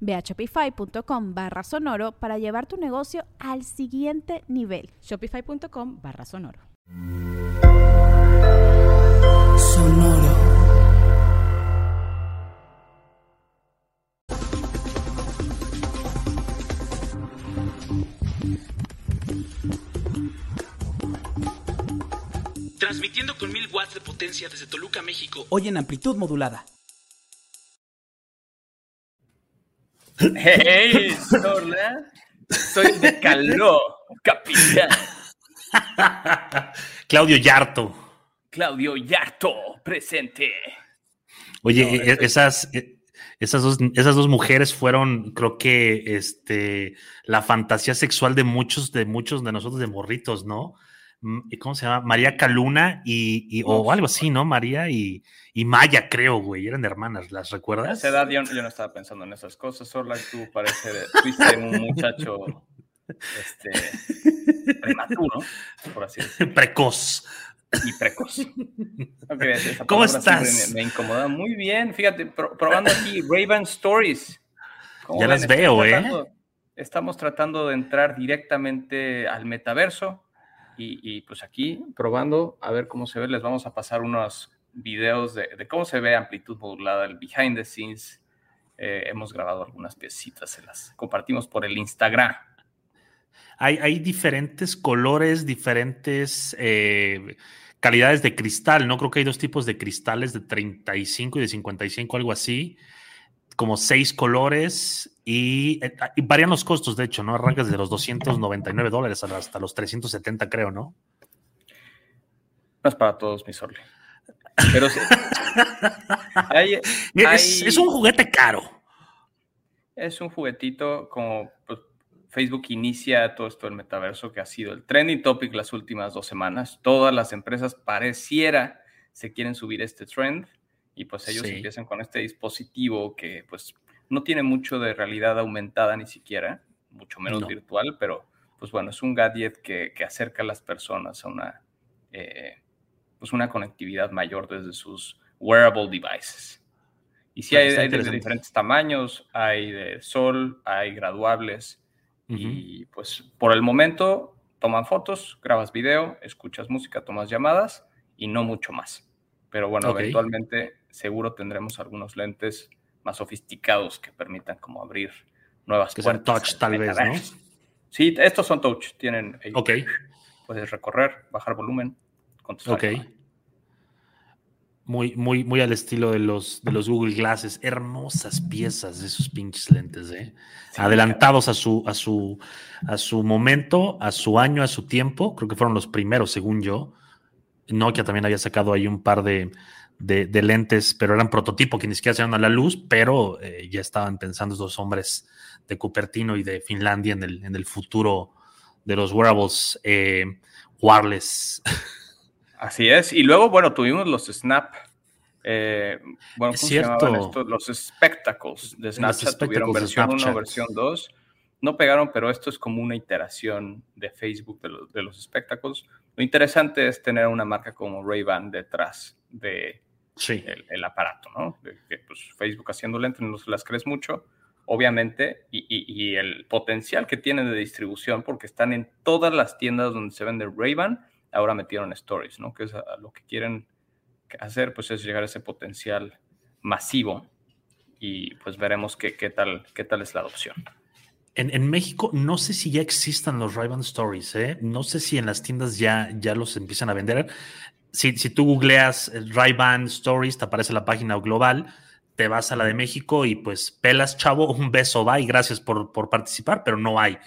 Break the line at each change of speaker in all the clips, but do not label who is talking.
Ve a shopify.com barra sonoro para llevar tu negocio al siguiente nivel.
Shopify.com barra sonoro.
Sonoro.
Transmitiendo con mil watts de potencia desde Toluca, México.
Hoy en amplitud modulada.
Hey, hola. Soy de calor, capitán.
Claudio Yarto.
Claudio Yarto, presente.
Oye, e, esas, e, esas, dos, esas dos mujeres fueron, creo que, este, la fantasía sexual de muchos, de muchos de nosotros de morritos, ¿no? ¿Cómo se llama? María Caluna y, o algo así, ¿no? María y, y Maya, creo, güey, eran hermanas, ¿las recuerdas?
A esa edad yo, no estaba pensando en esas cosas, solo tú parece, fuiste un muchacho este, prematuro, por así decirlo.
Precoz.
Y precoz.
¿Cómo estás?
Me, incomoda muy bien, fíjate, probando aquí Raven Stories.
Ya las veo, ¿eh?
Estamos tratando de entrar directamente al metaverso y, pues aquí probando a ver cómo se ve, les vamos a pasar unos videos de, cómo se ve amplitud modulada, el behind the scenes. Eh, hemos grabado algunas piecitas, se las compartimos por el Instagram.
Hay, hay diferentes colores, diferentes eh, calidades de cristal, ¿no? Creo que hay dos tipos de cristales de 35 y de 55, algo así como seis colores y, eh, y, varían los costos, de hecho, ¿no? Arrancas desde los 299 dólares hasta los 370, creo, ¿no?
No es para todos, mi Sorle. Pero sí.
es, un juguete caro.
Es un juguetito como pues, Facebook inicia todo esto del metaverso que ha sido el trending topic las últimas dos semanas. Todas las empresas pareciera se quieren subir este trend y pues ellos empiezan con este dispositivo que pues no tiene mucho de realidad aumentada ni siquiera, mucho menos virtual, pero pues bueno, es un gadget que, acerca a las personas a una, eh, pues una conectividad mayor desde sus wearable devices. Y sí, hay, hay de diferentes tamaños, hay de sol, hay graduables, y pues por el momento toman fotos, grabas video, escuchas música, tomas llamadas y no mucho más. Pero bueno, eventualmente seguro tendremos algunos lentes más sofisticados que permitan como abrir nuevas
que puertas. touch tal vez, ¿no?
Sí, estos son touch, tienen...
Ok.
Puedes recorrer, bajar volumen.
Ok. Muy, muy, muy al estilo de los, de los Google Glasses. Hermosas piezas de esos pinches lentes, ¿eh? Adelantados a su, a, su, a su momento, a su año, a su tiempo. Creo que fueron los primeros, según yo. Nokia también había sacado ahí un par de, de, lentes, pero eran prototipo que ni siquiera se a la luz, pero eh, ya estaban pensando esos hombres de Cupertino y de Finlandia en el, en el futuro de los wearables eh, wireless.
Así es. Y luego, bueno, tuvimos los Snap. Eh, bueno,
es cierto.
Los Spectacles de Snapchat tuvieron versión 1, versión 2. No pegaron, pero esto es como una iteración de Facebook de, de los Spectacles. Lo interesante es tener una marca como Ray-Ban detrás de,
sí.
el, aparato, ¿no? que, pues, Facebook haciendo lentes no se las crees mucho, obviamente, y, y, el potencial que tienen de distribución, porque están en todas las tiendas donde se vende Ray-Ban, ahora metieron Stories, ¿no? Que es lo que quieren hacer, pues es llegar a ese potencial masivo y pues veremos qué, qué, tal, qué tal es la adopción.
En, en México no sé si ya existan los ray Stories, ¿eh? No sé si en las tiendas ya, ya los empiezan a vender. Si, si tú googleas ray Stories, te aparece la página global, te vas a la de México y pues pelas, chavo, un beso, va y gracias por, por participar, pero no hay.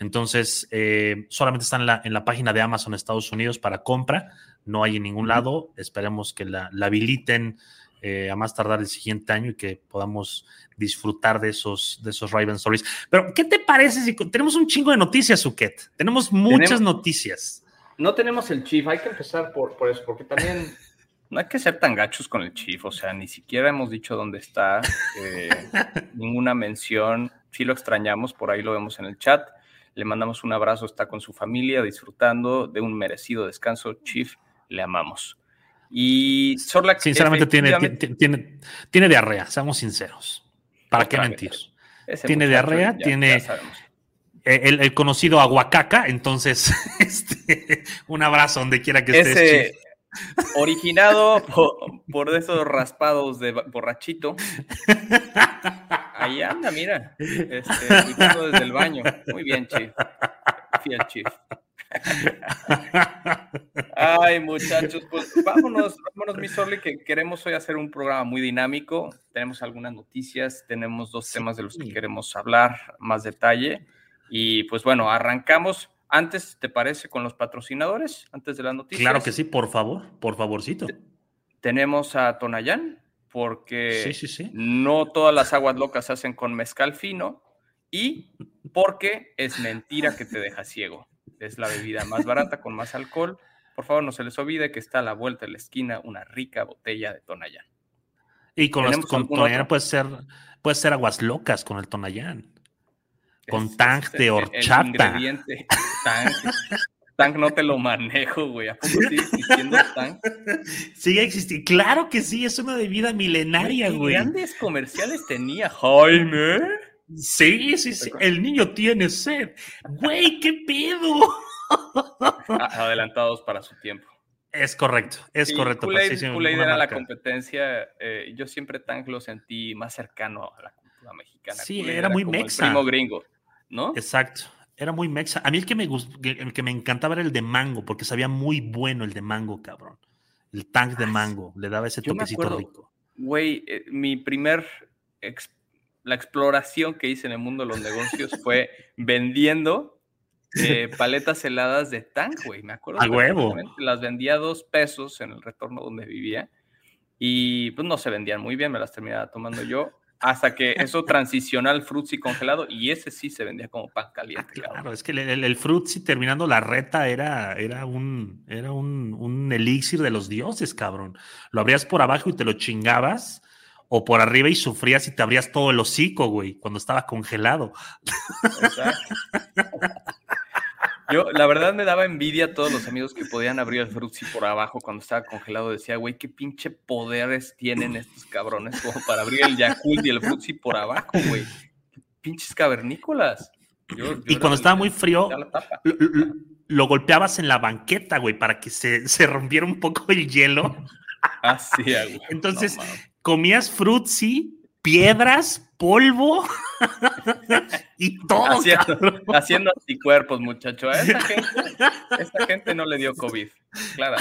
Entonces, eh, solamente están en la, en la página de Amazon Estados Unidos para compra, no hay en ningún lado. Esperemos que la, la habiliten eh, a más tardar el siguiente año y que podamos disfrutar de esos, de esos Raven Stories. Pero, ¿qué te parece si tenemos un chingo de noticias, Suket? Tenemos muchas noticias.
No tenemos el Chief, hay que empezar por, por eso, porque también no hay que ser tan gachos con el Chief, o sea, ni siquiera hemos dicho dónde está, eh, ninguna mención, sí lo extrañamos, por ahí lo vemos en el chat, le mandamos un abrazo, está con su familia disfrutando de un merecido descanso, Chief, le amamos. Y Sorlac,
sinceramente tiene, tiene, tiene, diarrea, seamos sinceros. ¿Para qué mentir? Tiene diarrea, tiene el, conocido aguacaca, entonces este, un abrazo donde quiera que estés.
originado por, esos raspados de borrachito. Ahí anda, mira, este, desde el baño. Muy bien, Chief. Fiel Chief. Ay, muchachos, pues vámonos, vámonos, mi Sorli, que queremos hoy hacer un programa muy dinámico. Tenemos algunas noticias, tenemos dos temas de los que queremos hablar más detalle. Y pues bueno, arrancamos. Antes, ¿te parece con los patrocinadores? Antes de las noticias.
Claro que sí, por favor, por favorcito.
Tenemos a Tonayán, porque no todas las aguas locas se hacen con mezcal fino y porque es mentira que te deja ciego es la bebida más barata con más alcohol. Por favor, no se les olvide que está a la vuelta de la esquina una rica botella de Tonayán.
Y con, los, con Tonayán puede ser, puede ser aguas locas con el Tonayán. Con tang de horchata. El ingrediente,
tang. Tang no te lo manejo, güey. ¿A poco sigue existiendo Tang?
Sigue existiendo. Claro que sí, es una bebida milenaria, güey.
grandes comerciales tenía Jaime?
Sí, sí, sí. El niño tiene sed. Güey, qué pedo.
Adelantados para su tiempo.
Es correcto, es correcto.
Kool-Aid era la competencia. Eh, yo siempre tan lo sentí más cercano a la cultura mexicana.
Sí, era, muy mexa.
primo gringo, ¿no?
Exacto. Era muy mexa. A mí el que me el que me encantaba era el de mango, porque sabía muy bueno el de mango, cabrón. El tank de mango. Le daba ese toquecito rico.
Güey, eh, mi primer la exploración que hice en el mundo de los negocios fue vendiendo eh, paletas heladas de tan, güey. Me acuerdo.
A huevo.
Las vendía a dos pesos en el retorno donde vivía. Y pues no se vendían muy bien, me las terminaba tomando yo. Hasta que eso transicionó al frutzi congelado y ese sí se vendía como pan caliente.
Ah, claro, es que el, el, frutzi terminando la reta era, era, un, era un, un elixir de los dioses, cabrón. Lo abrías por abajo y te lo chingabas o por arriba y sufrías y te abrías todo el hocico, güey, cuando estaba congelado.
Yo, la verdad, me daba envidia a todos los amigos que podían abrir el frutzi por abajo cuando estaba congelado. Decía, güey, qué pinche poderes tienen estos cabrones como para abrir el Yakult y el frutzi por abajo, güey. Pinches cavernícolas.
y cuando estaba muy frío, lo, golpeabas en la banqueta, güey, para que se, se rompiera un poco el hielo.
Así, güey.
Entonces, comías frutzi, piedras, polvo y todo.
Haciendo, anticuerpos, muchacho. A esa gente, esa gente no le dio COVID, claro.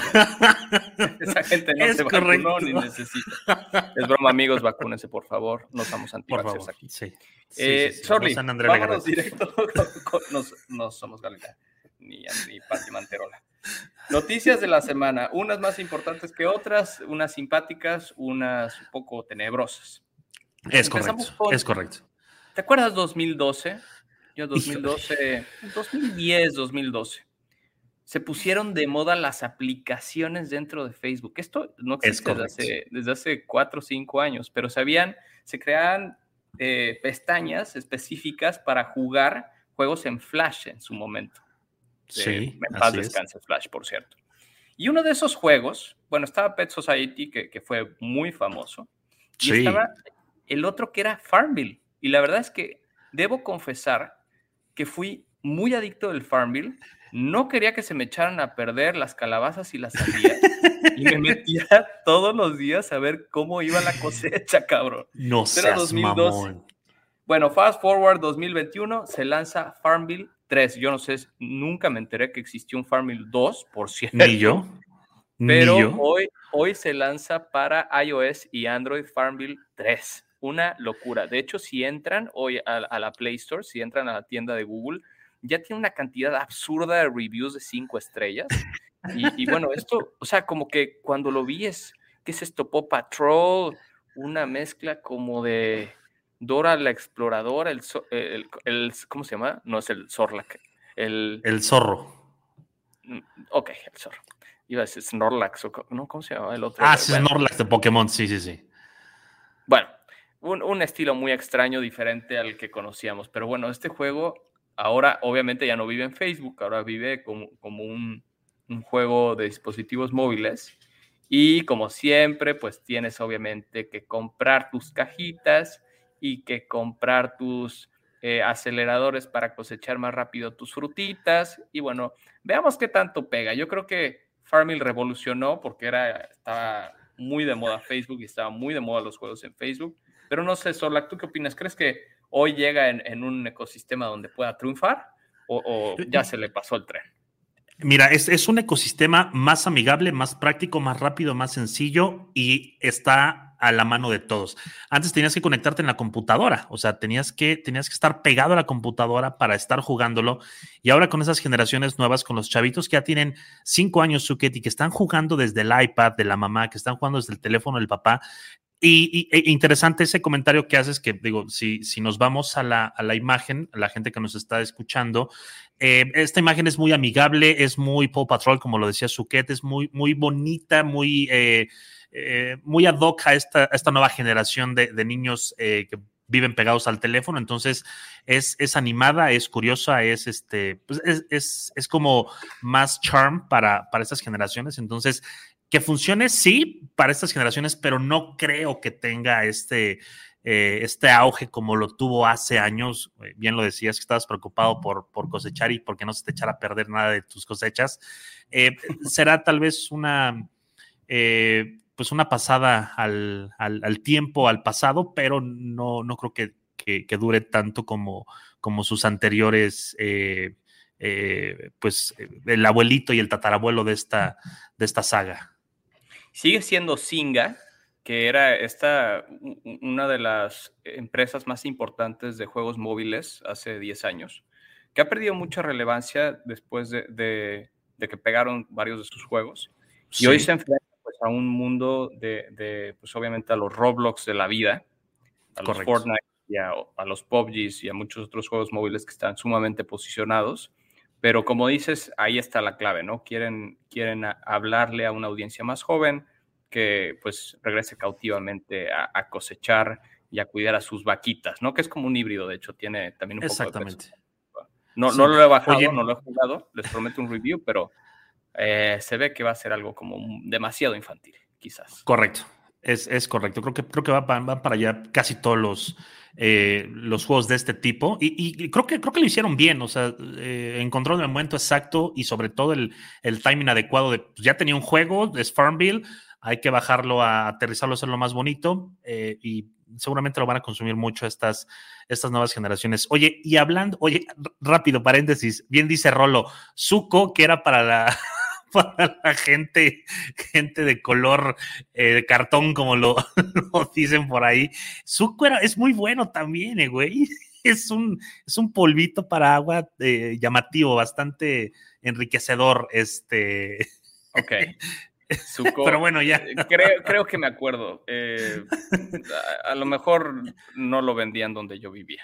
Esa gente no se vacunó ni necesita. Es broma, amigos, vacúnense, por favor. No estamos antivaxxers aquí. Sí. Eh, sorry, vámonos directo. no, somos Galilea, ni, ni Pati Manterola. Noticias de la semana, unas más importantes que otras, unas simpáticas, unas un poco tenebrosas.
Es correcto, es correcto.
¿Te acuerdas 2012? Yo 2012, 2010, 2012. Se pusieron de moda las aplicaciones dentro de Facebook. Esto no existe desde hace, desde hace cuatro o cinco años, pero se se creaban eh, pestañas específicas para jugar juegos en Flash en su momento.
Sí.
En paz descanse Flash, por cierto. Y uno de esos juegos, bueno, estaba Pet Society, que, que fue muy famoso. Y estaba el otro que era Farmville. Y la verdad es que debo confesar que fui muy adicto del Farmville. No quería que se me echaran a perder las calabazas y las sandías. y me metía todos los días a ver cómo iba la cosecha, cabrón.
No seas 2012. Mamón.
Bueno, Fast Forward 2021 se lanza Farmville 3. Yo no sé, nunca me enteré que existió un Farmville 2, por cierto.
Ni yo.
Pero
Ni yo.
hoy, hoy se lanza para iOS y Android Farmville 3. Una locura. De hecho, si entran hoy a, a la Play Store, si entran a la tienda de Google, ya tiene una cantidad absurda de reviews de 5 estrellas. Y, y bueno, esto, o sea, como que cuando lo vi es, ¿qué es esto? Pop Patrol, una mezcla como de Dora la Exploradora, el, zo- el- el- ¿cómo se llama? No es el Zorlac, el,
El zorro.
Mm, Ok, el zorro. Iba a decir Snorlax, o ¿no? ¿Cómo se llama el otro?
Ah,
Bueno,
Snorlax de Pokémon, sí, sí, sí.
Bueno, un, un estilo muy extraño, diferente al que conocíamos. Pero bueno, este juego ahora obviamente ya no vive en Facebook, ahora vive como, como un, un juego de dispositivos móviles. Y como siempre, pues tienes obviamente que comprar tus cajitas y que comprar tus eh, aceleradores para cosechar más rápido tus frutitas. Y bueno, veamos qué tanto pega. Yo creo que Farmville revolucionó porque era, estaba muy de moda Facebook y estaba muy de moda los juegos en Facebook. Pero no sé, Solak, ¿tú qué opinas? ¿Crees que hoy llega en, en un ecosistema donde pueda triunfar o, o ya se le pasó el tren?
Mira, es, es un ecosistema más amigable, más práctico, más rápido, más sencillo y está a la mano de todos. Antes tenías que conectarte en la computadora, o sea, tenías que, tenías que estar pegado a la computadora para estar jugándolo. Y ahora con esas generaciones nuevas, con los chavitos que ya tienen cinco años, Suket, y que están jugando desde el iPad de la mamá, que están jugando desde el teléfono del papá. Y, e interesante ese comentario que haces, que digo, si, si nos vamos a la, a la imagen, a la gente que nos está escuchando, eh, esta imagen es muy amigable, es muy Paw Patrol, como lo decía Suket, es muy, muy bonita, muy, eh, eh, muy ad hoc a esta, esta nueva generación de, de niños eh, que viven pegados al teléfono. Entonces, es, es animada, es curiosa, es este, pues es, es, es como más charm para, para estas generaciones. Entonces, que funcione, sí, para estas generaciones, pero no creo que tenga este, eh, este auge como lo tuvo hace años. Eh, Bien lo decías, que estabas preocupado por, por cosechar y porque no se te echara a perder nada de tus cosechas. Eh, será tal vez una, eh, pues una pasada al, al- al tiempo, al pasado, pero no, no creo que, que- que dure tanto como, como sus anteriores. pues el abuelito y el tatarabuelo de esta, de esta saga.
Sigue siendo Singa, que era esta, una de las empresas más importantes de juegos móviles hace 10 años, que ha perdido mucha relevancia después de, de- de que pegaron varios de sus juegos. Y hoy se enfrenta pues, a un mundo de, de, pues obviamente a los Roblox de la vida, a los. Fortnite y a, a los PUBGs y a muchos otros juegos móviles que están sumamente posicionados. Pero como dices, ahí está la clave, ¿no? Quieren, quieren a- hablarle a una audiencia más joven que pues regrese cautivamente a, a cosechar y a cuidar a sus vaquitas, ¿no? Que es como un híbrido, de hecho, tiene también un poco de
Exactamente.
peso. No,
Sí.
no lo he bajado,
Oye.
no lo he jugado, les prometo un review, pero eh, se ve que va a ser algo como demasiado infantil, quizás.
Correcto. Es, es correcto. Creo que, creo que va, va- para allá casi todos los, eh, los juegos de este tipo. Y, creo, que, creo que lo hicieron bien. O sea, eh, encontraron el momento exacto y sobre todo el, el timing adecuado de pues, ya tenía un juego, es Farmville, hay que bajarlo a aterrizarlo, hacerlo más bonito. eh, y seguramente lo van a consumir mucho estas, estas nuevas generaciones. Oye, y hablando, oye, rápido, paréntesis, bien dice Rolo, Zuko, que era para la, para la gente, gente de color eh, de cartón, como lo, lo dicen por ahí. Zuko era, es muy bueno también, eh, güey. Es un, es un polvito para agua eh, llamativo, bastante enriquecedor. Este,
Ok. Zuko,
pero bueno, ya.
eh, creo, creo que me acuerdo. a, a lo mejor no lo vendían donde yo vivía.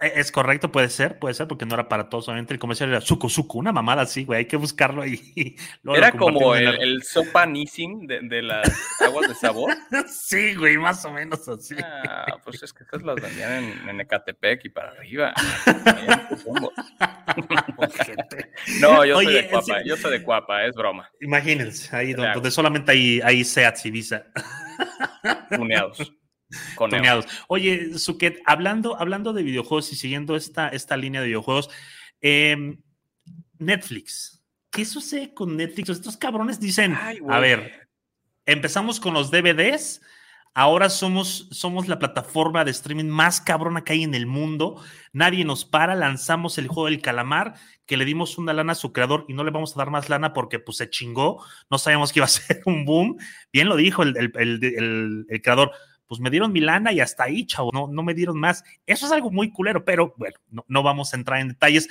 Eh, Es correcto, puede ser, puede ser, porque no era para todos. Obviamente el comercial era Zuko, Zuko, una mamada así, güey. Hay que buscarlo ahí.
Era como el,
la-
el sopa Nissin de, de las aguas de sabor.
Sí, güey, más o menos así.
Ah, pues es que estas las vendían en, en Ecatepec y para arriba. No, yo soy de Cuapa,
sí.
yo soy de Cuapa, es broma.
Imagínense, ahí donde, donde solamente hay, hay Seats y Visa.
Tuneados. Con
Tuneados. Oye, Suket, hablando, hablando de videojuegos y siguiendo esta, esta línea de videojuegos, eh, Netflix. ¿Qué sucede con Netflix? Estos cabrones dicen,
Ay,
a ver, empezamos con los DVDs, Ahora somos, somos la plataforma de streaming más cabrona que hay en el mundo. Nadie nos para. Lanzamos el juego del calamar, que le dimos una lana a su creador y no le vamos a dar más lana porque pues se chingó. No sabíamos que iba a ser un boom. Bien lo dijo el, el, el, creador. Pues me dieron mi lana y hasta ahí, chavo. No, no me dieron más. Eso es algo muy culero, pero bueno, no, no vamos a entrar en detalles.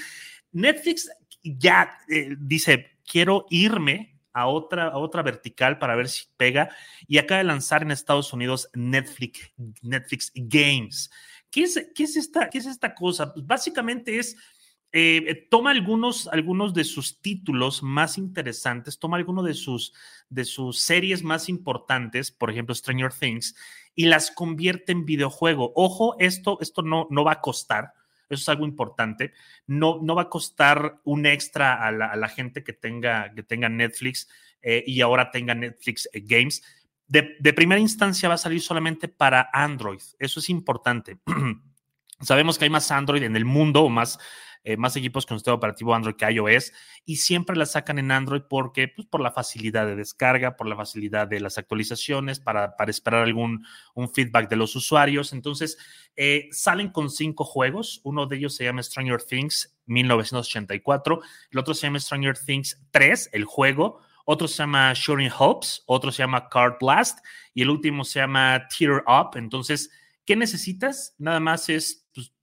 Netflix ya eh, dice, quiero irme a otra, a otra vertical para ver si pega. Y acaba de lanzar en Estados Unidos Netflix, Netflix Games. ¿Qué es, qué es, esta, qué es esta cosa? Pues básicamente es, eh, toma algunos, algunos de sus títulos más interesantes, toma algunos de sus, de sus series más importantes, por ejemplo Stranger Things, y las convierte en videojuego. Ojo, esto, esto no, no va a costar. Eso es algo importante. No, no va a costar un extra a la, gente que tenga, que tenga Netflix eh, y ahora tenga Netflix eh, Games. De, de, primera instancia va a salir solamente para Android. Eso es importante. Sabemos que hay más Android en el mundo o más eh, más equipos con sistema operativo Android que iOS y siempre la sacan en Android porque, pues, por la facilidad de descarga, por la facilidad de las actualizaciones, para, para esperar algún un feedback de los usuarios. Entonces, eh, salen con cinco juegos. Uno de ellos se llama Stranger Things 1984, el otro se llama Stranger Things 3, el juego. Otro se llama Shooting Hopes, otro se llama Card Blast y el último se llama Tear Up. Entonces, ¿qué necesitas? Nada más es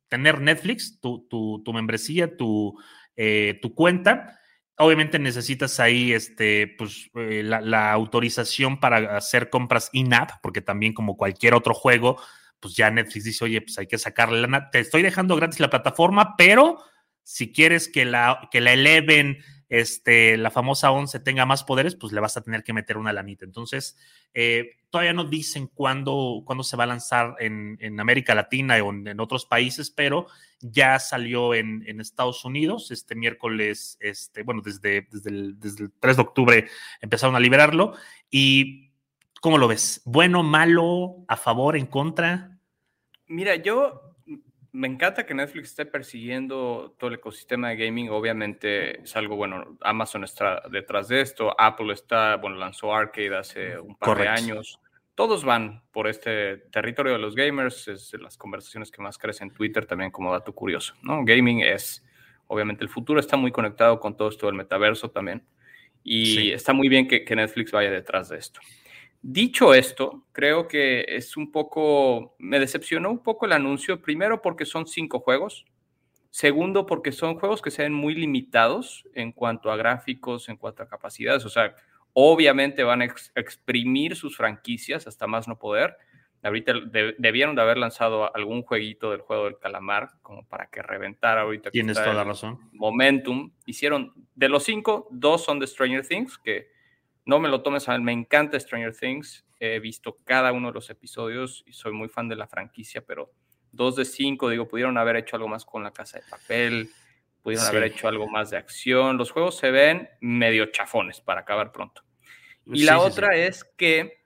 tener Netflix, tu, tu, membresía, tu, eh, tu cuenta. Obviamente necesitas ahí este, pues, eh, la, autorización para hacer compras in-app, porque también como cualquier otro juego, pues ya Netflix dice, oye, pues hay que sacarle lana. Te estoy dejando gratis la plataforma, pero si quieres que la, que la eleven este, la famosa 11 tenga más poderes, pues le vas a tener que meter una lanita. Entonces, eh, todavía no dicen cuándo, cuándo, se va a lanzar en, América Latina o en, otros países, pero ya salió en, Estados Unidos este miércoles, este, bueno, desde, desde el, desde, el, 3 de octubre empezaron a liberarlo. ¿Y cómo lo ves? ¿Bueno, malo, a favor, en contra?
Mira, yo me encanta que Netflix esté persiguiendo todo el ecosistema de gaming. Obviamente es algo bueno. Amazon está detrás de esto. Apple está, bueno, lanzó Arcade hace un par de años. Todos van por este territorio de los gamers. Es de las conversaciones que más crecen en Twitter también como dato curioso. ¿no? Gaming es, obviamente, el futuro está muy conectado con todo esto del metaverso también. Y está muy bien que Netflix vaya detrás de esto. Dicho esto, creo que es un poco, me decepcionó un poco el anuncio, primero porque son cinco juegos, segundo porque son juegos que se ven muy limitados en cuanto a gráficos, en cuanto a capacidades, o sea, obviamente van a exprimir sus franquicias hasta más no poder. Ahorita debieron de haber lanzado algún jueguito del juego del calamar como para que reventara ahorita.
Tienes toda la razón.
Momentum. Hicieron, de los cinco, dos son de Stranger Things, que no me lo tomes a mal, me encanta Stranger Things. He visto cada uno de los episodios y soy muy fan de la franquicia, pero dos de cinco, digo, pudieron haber hecho algo más con la casa de papel, pudieron haber hecho algo más de acción. Los juegos se ven medio chafones para acabar pronto. Y la otra es que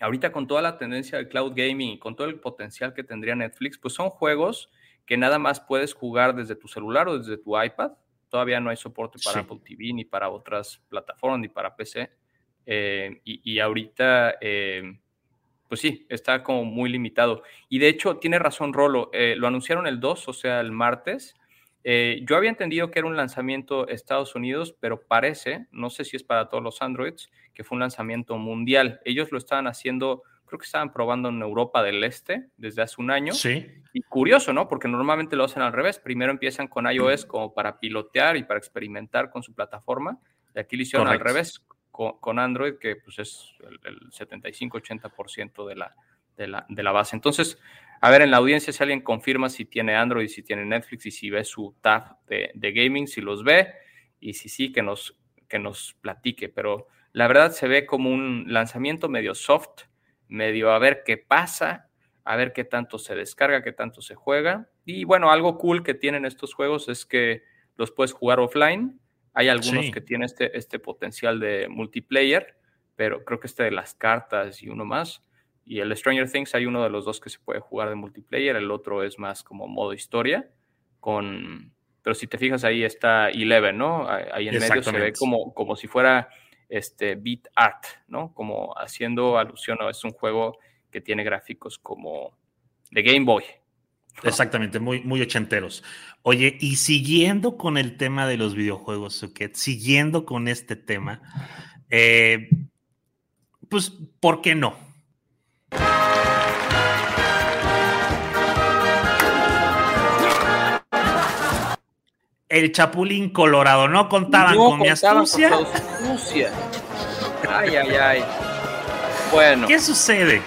ahorita con toda la tendencia del cloud gaming y con todo el potencial que tendría Netflix, pues son juegos que nada más puedes jugar desde tu celular o desde tu iPad Todavía no hay soporte para Apple TV ni para otras plataformas ni para PC. Eh, y, ahorita, eh, pues sí, está como muy limitado. Y de hecho, tiene razón Rolo, eh, lo anunciaron el 2, o sea, el martes. yo había entendido que era un lanzamiento Estados Unidos, pero parece, no sé si es para todos los Androids, que fue un lanzamiento mundial. Ellos lo estaban haciendo creo que estaban probando en Europa del Este desde hace un año.
Sí.
Y curioso, ¿no? Porque normalmente lo hacen al revés. Primero empiezan con iOS como para pilotear y para experimentar con su plataforma. Y aquí lo hicieron al revés con, Android, que pues es el, 75-80% de la, de, la, de la base. Entonces, a ver, en la audiencia, si alguien confirma si tiene Android, si tiene Netflix y si ve su tab de, de gaming, si los ve y si sí, que nos, que nos platique. Pero la verdad se ve como un lanzamiento medio soft medio a ver qué pasa, a ver qué tanto se descarga, qué tanto se juega. Y bueno, algo cool que tienen estos juegos es que los puedes jugar offline. Hay algunos que tienen este, este potencial de multiplayer, pero creo que este de las cartas y uno más. Y el Stranger Things hay uno de los dos que se puede jugar de multiplayer, el otro es más como modo historia, con... Pero si te fijas ahí está Eleven, ¿no? Ahí en medio se ve como, como si fuera este beat art, ¿no? Como haciendo alusión a es un juego que tiene gráficos como de Game Boy.
Exactamente, muy, muy ochenteros. Oye, y siguiendo con el tema de los videojuegos, Suket, siguiendo con este tema, eh, pues, ¿por qué no? El Chapulín Colorado, no contaban con mi astucia.
Con astucia. Ay, ay, ay. Bueno.
¿Qué sucede?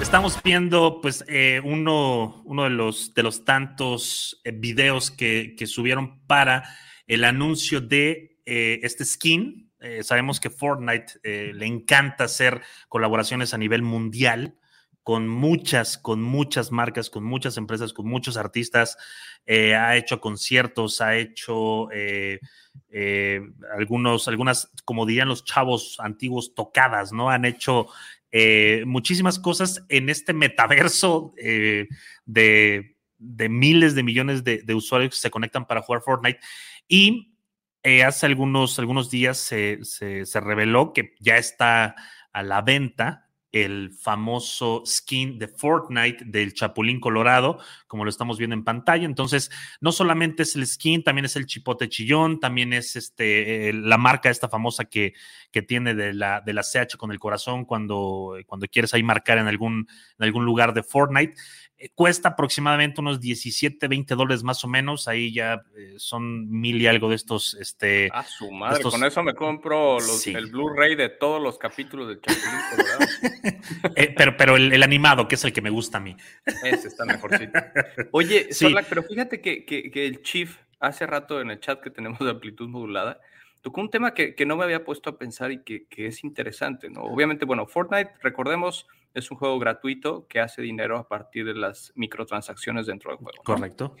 Estamos viendo, pues, eh, uno, uno de, los, de los tantos eh, videos que, que, subieron para el anuncio de eh, este skin. Eh, sabemos que Fortnite le encanta hacer colaboraciones a nivel mundial con muchas, con muchas marcas, con muchas empresas, con muchos artistas. Eh, ha hecho conciertos, ha hecho eh, eh, algunos, algunas, como dirían los chavos antiguos, tocadas, ¿no? Han hecho muchísimas cosas en este metaverso de, de, miles de millones de, usuarios que se conectan para jugar Fortnite. Y hace algunos, algunos días se, se reveló que ya está a la venta el famoso skin de Fortnite del Chapulín Colorado, como lo estamos viendo en pantalla. Entonces, no solamente es el skin, también es el chipote chillón, también es este, la marca esta famosa que, que tiene de la, de la CH con el corazón cuando, cuando quieres ahí marcar en algún, en algún lugar de Fortnite. Eh, cuesta aproximadamente unos 17, 20 dólares más o menos. Ahí ya eh, son mil y algo de estos. Este,
ah, su madre, estos... con eso me compro los, sí. el Blu-ray de todos los capítulos del Chapulín Colorado.
eh, pero pero el, el, animado, que es el que me gusta a mí.
Ese está mejorcito. Oye, sí. Sorlac, pero fíjate que, que, que, el Chief, hace rato en el chat que tenemos de amplitud modulada, tocó un tema que, que no me había puesto a pensar y que, que es interesante, ¿no? Obviamente, bueno, Fortnite, recordemos es un juego gratuito que hace dinero a partir de las microtransacciones dentro del juego. ¿no?
Correcto.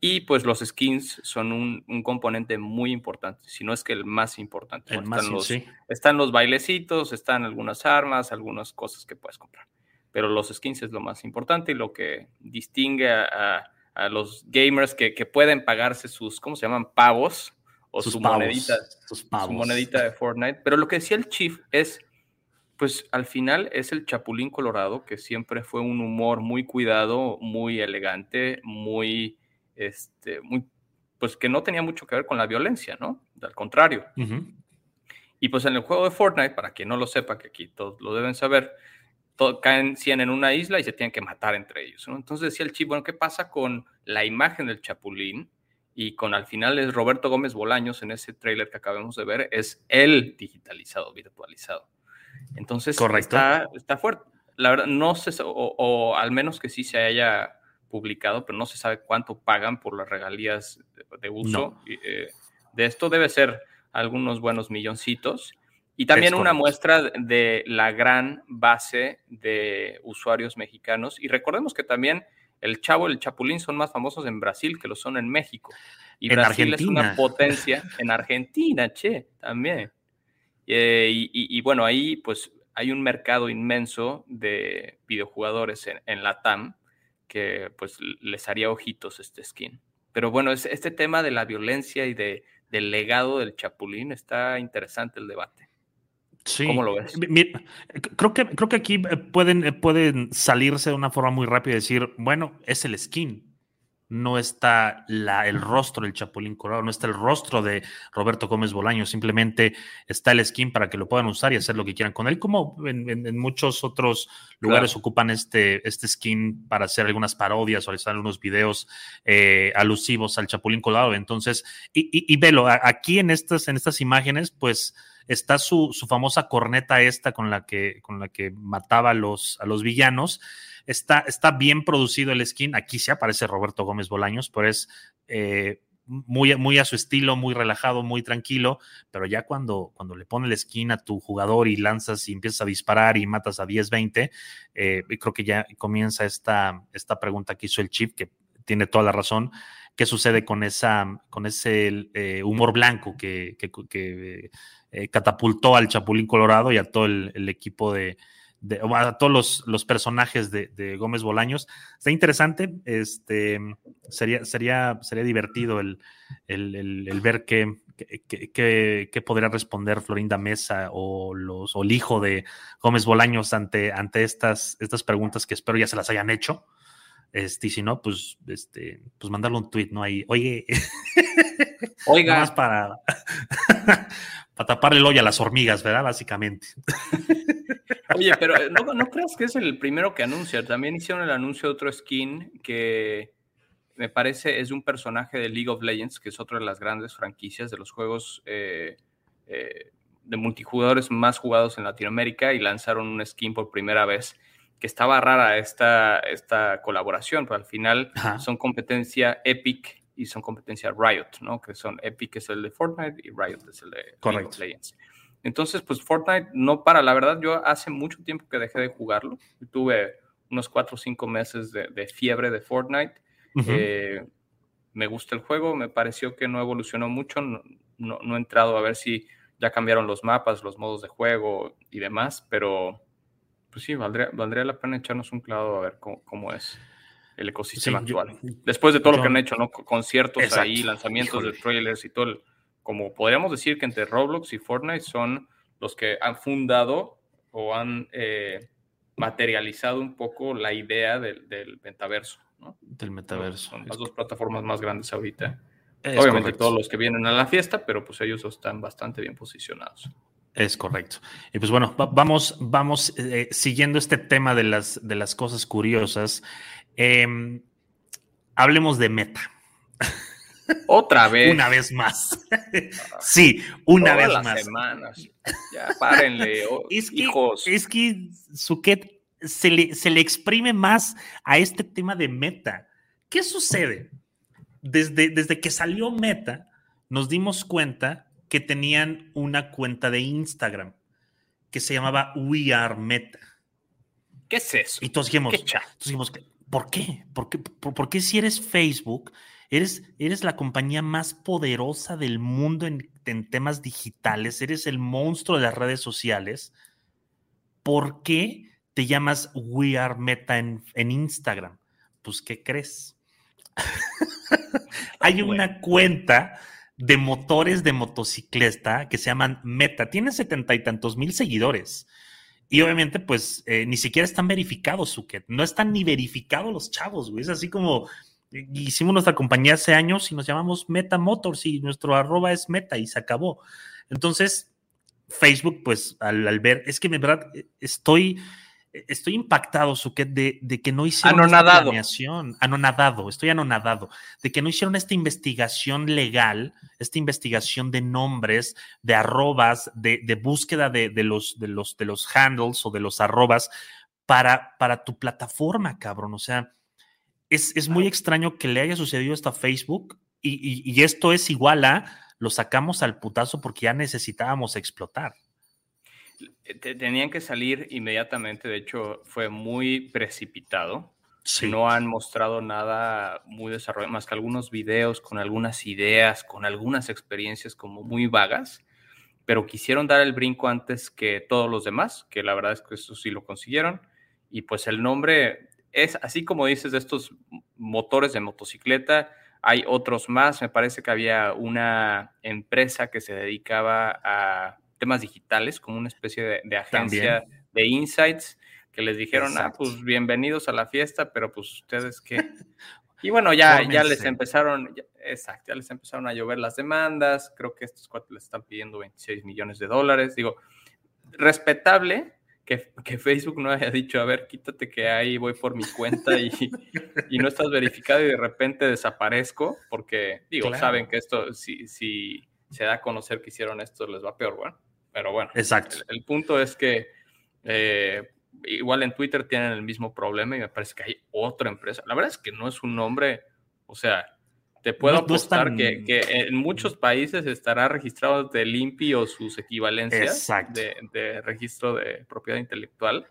Y pues los skins son un, un, componente muy importante, si no es que el más importante.
El
bueno,
más,
están, los,
sí.
están los bailecitos, están algunas armas, algunas cosas que puedes comprar. Pero los skins es lo más importante y lo que distingue a, a, a los gamers que, que, pueden pagarse sus, ¿cómo se llaman? Pavos o
sus
su
pavos,
monedita,
sus pavos.
su monedita de Fortnite. Pero lo que decía el Chief es pues al final es el Chapulín Colorado, que siempre fue un humor muy cuidado, muy elegante, muy, este, muy, pues que no tenía mucho que ver con la violencia, ¿no? Al contrario.
Uh -huh.
Y pues en el juego de Fortnite, para quien no lo sepa, que aquí todos lo deben saber, todo, caen 100 en una isla y se tienen que matar entre ellos, ¿no? Entonces decía el chip, bueno, ¿qué pasa con la imagen del Chapulín? Y con al final es Roberto Gómez Bolaños en ese tráiler que acabamos de ver, es el digitalizado, virtualizado. Entonces,
Correcto.
Está, está fuerte. La verdad, no sé, o, o, al menos que sí se haya publicado, pero no se sabe cuánto pagan por las regalías de, de uso
No.
eh, de esto. Debe ser algunos buenos milloncitos. Y también una muestra de la gran base de usuarios mexicanos. Y recordemos que también el Chavo y el Chapulín son más famosos en Brasil que lo son en México. Y
en
Brasil
Argentina.
es una potencia en Argentina, che, también. Eh, y, y, y, bueno, ahí pues hay un mercado inmenso de videojugadores en, en, la TAM que pues les haría ojitos este skin. Pero bueno, es, este tema de la violencia y de, del legado del Chapulín está interesante el debate.
Sí.
¿Cómo lo ves?
Mira, creo, que, creo que aquí pueden, pueden salirse de una forma muy rápida y decir, bueno, es el skin, no está la, el rostro del Chapulín Colorado, no está el rostro de Roberto Gómez Bolaño, simplemente está el skin para que lo puedan usar y hacer lo que quieran con él, como en, en, en muchos otros lugares claro. ocupan este, este skin para hacer algunas parodias o realizar algunos videos eh, alusivos al Chapulín Colorado. Entonces, y, y, y velo, aquí en estas, en estas imágenes, pues está su, su, famosa corneta esta con la que, con la que mataba a los, a los villanos. Está, está, bien producido el skin. Aquí se aparece Roberto Gómez Bolaños, pero es eh, muy, muy a su estilo, muy relajado, muy tranquilo. Pero ya cuando, cuando le pone el skin a tu jugador y lanzas y empiezas a disparar y matas a 10, 20, eh, creo que ya comienza esta, esta pregunta que hizo el Chip, que tiene toda la razón. ¿Qué sucede con, esa, con ese eh, humor blanco que, que, catapultó al Chapulín Colorado y a todo el equipo de, de, a todos los, los personajes de, de, Gómez Bolaños. Está interesante, este, sería, sería, sería divertido el, el, el, el ver qué, qué, podría responder Florinda Mesa o, los, o el hijo de Gómez Bolaños ante, ante estas, estas preguntas que espero ya se las hayan hecho. Este, y si no, pues, este, pues mandarle un tweet, ¿no? Ahí, oye,
oiga,
más para, para taparle el hoyo a las hormigas, ¿verdad? Básicamente.
Oye, pero eh, no, no creas que es el primero que anuncia. También hicieron el anuncio de otro skin que me parece es un personaje de League of Legends, que es otra de las grandes franquicias de los juegos eh, eh, de multijugadores más jugados en Latinoamérica y lanzaron un skin por primera vez que estaba rara esta, esta colaboración, pero al final son competencia Epic y son competencia Riot, ¿no? Que son Epic es el de Fortnite y Riot es el de League of Legends. Entonces, pues Fortnite no para. La verdad, yo hace mucho tiempo que dejé de jugarlo. Tuve unos cuatro o cinco meses de, fiebre de Fortnite. Eh, me gusta el juego, me pareció que no evolucionó mucho. No, he entrado a ver si ya cambiaron los mapas, los modos de juego y demás, pero pues sí, valdría, valdría la pena echarnos un clavo a ver cómo, es el ecosistema actual. Después de todo lo que han hecho, ¿no? Conciertos ahí, lanzamientos de trailers y todo el, como podríamos decir que entre Roblox y Fortnite son los que han fundado o han eh, materializado un poco la idea del, metaverso. ¿no?
Del metaverso.
Son las dos plataformas más grandes ahorita. Obviamente todos los que vienen a la fiesta, pero pues ellos están bastante bien posicionados.
Es correcto. Y pues bueno, vamos, vamos eh, siguiendo este tema de las, de las cosas curiosas. Em, hablemos de meta.
Otra vez.
Una vez más. sí, una vez más.
Semanas. Ya, párenle,
es que,
hijos.
Es que Suquet se le, se le exprime más a este tema de meta. ¿Qué sucede? Desde, desde que salió Meta, nos dimos cuenta que tenían una cuenta de Instagram que se llamaba We Are Meta.
¿Qué es eso?
Y todos dijimos, dijimos ¿por qué? ¿Por qué, por qué si eres Facebook? Eres, eres la compañía más poderosa del mundo en, temas digitales, eres el monstruo de las redes sociales. ¿Por qué te llamas We Are Meta en, Instagram? Pues, ¿qué crees? Hay una cuenta de motores de motocicleta que se llaman Meta. Tiene setenta y tantos mil seguidores. Y obviamente, pues, eh, ni siquiera están verificados, Suket. No están ni verificados los chavos, güey. Es así como, hicimos nuestra compañía hace años y nos llamamos Meta Motors y nuestro arroba es Meta y se acabó. Entonces, Facebook, pues al, ver, es que de verdad estoy, estoy impactado, Suquet, de, de que no hicieron
esta
planeación, anonadado, estoy anonadado, de que no hicieron esta investigación legal, esta investigación de nombres, de arrobas, de, de búsqueda de, de, los, de, los, de los handles o de los arrobas para, para tu plataforma, cabrón. O sea, es, muy extraño que le haya sucedido esto a Facebook y, esto es igual a lo sacamos al putazo porque ya necesitábamos explotar.
Tenían que salir inmediatamente, de hecho fue muy precipitado. No han mostrado nada muy desarrollado, más que algunos videos con algunas ideas, con algunas experiencias como muy vagas, pero quisieron dar el brinco antes que todos los demás, que la verdad es que eso sí lo consiguieron. Y pues el nombre es así como dices de estos motores de motocicleta, hay otros más. Me parece que había una empresa que se dedicaba a temas digitales, como una especie de, agencia de insights, que les dijeron, ah, pues bienvenidos a la fiesta, pero pues ustedes qué. Y bueno, ya, ya les empezaron, exacto, ya les empezaron a llover las demandas. Creo que estos cuatro les están pidiendo 26 millones de dólares. Digo, respetable, que, Facebook no haya dicho, a ver, quítate que ahí voy por mi cuenta y, y no estás verificado y de repente desaparezco, porque digo, saben que esto, si, si se da a conocer que hicieron esto, les va peor, bueno. Pero bueno,
Exacto.
El, punto es que eh, igual en Twitter tienen el mismo problema y me parece que hay otra empresa. La verdad es que no es un nombre, o sea, te puedo apostar que, en muchos países estará registrado de LIMPI o sus equivalencias de, registro de propiedad intelectual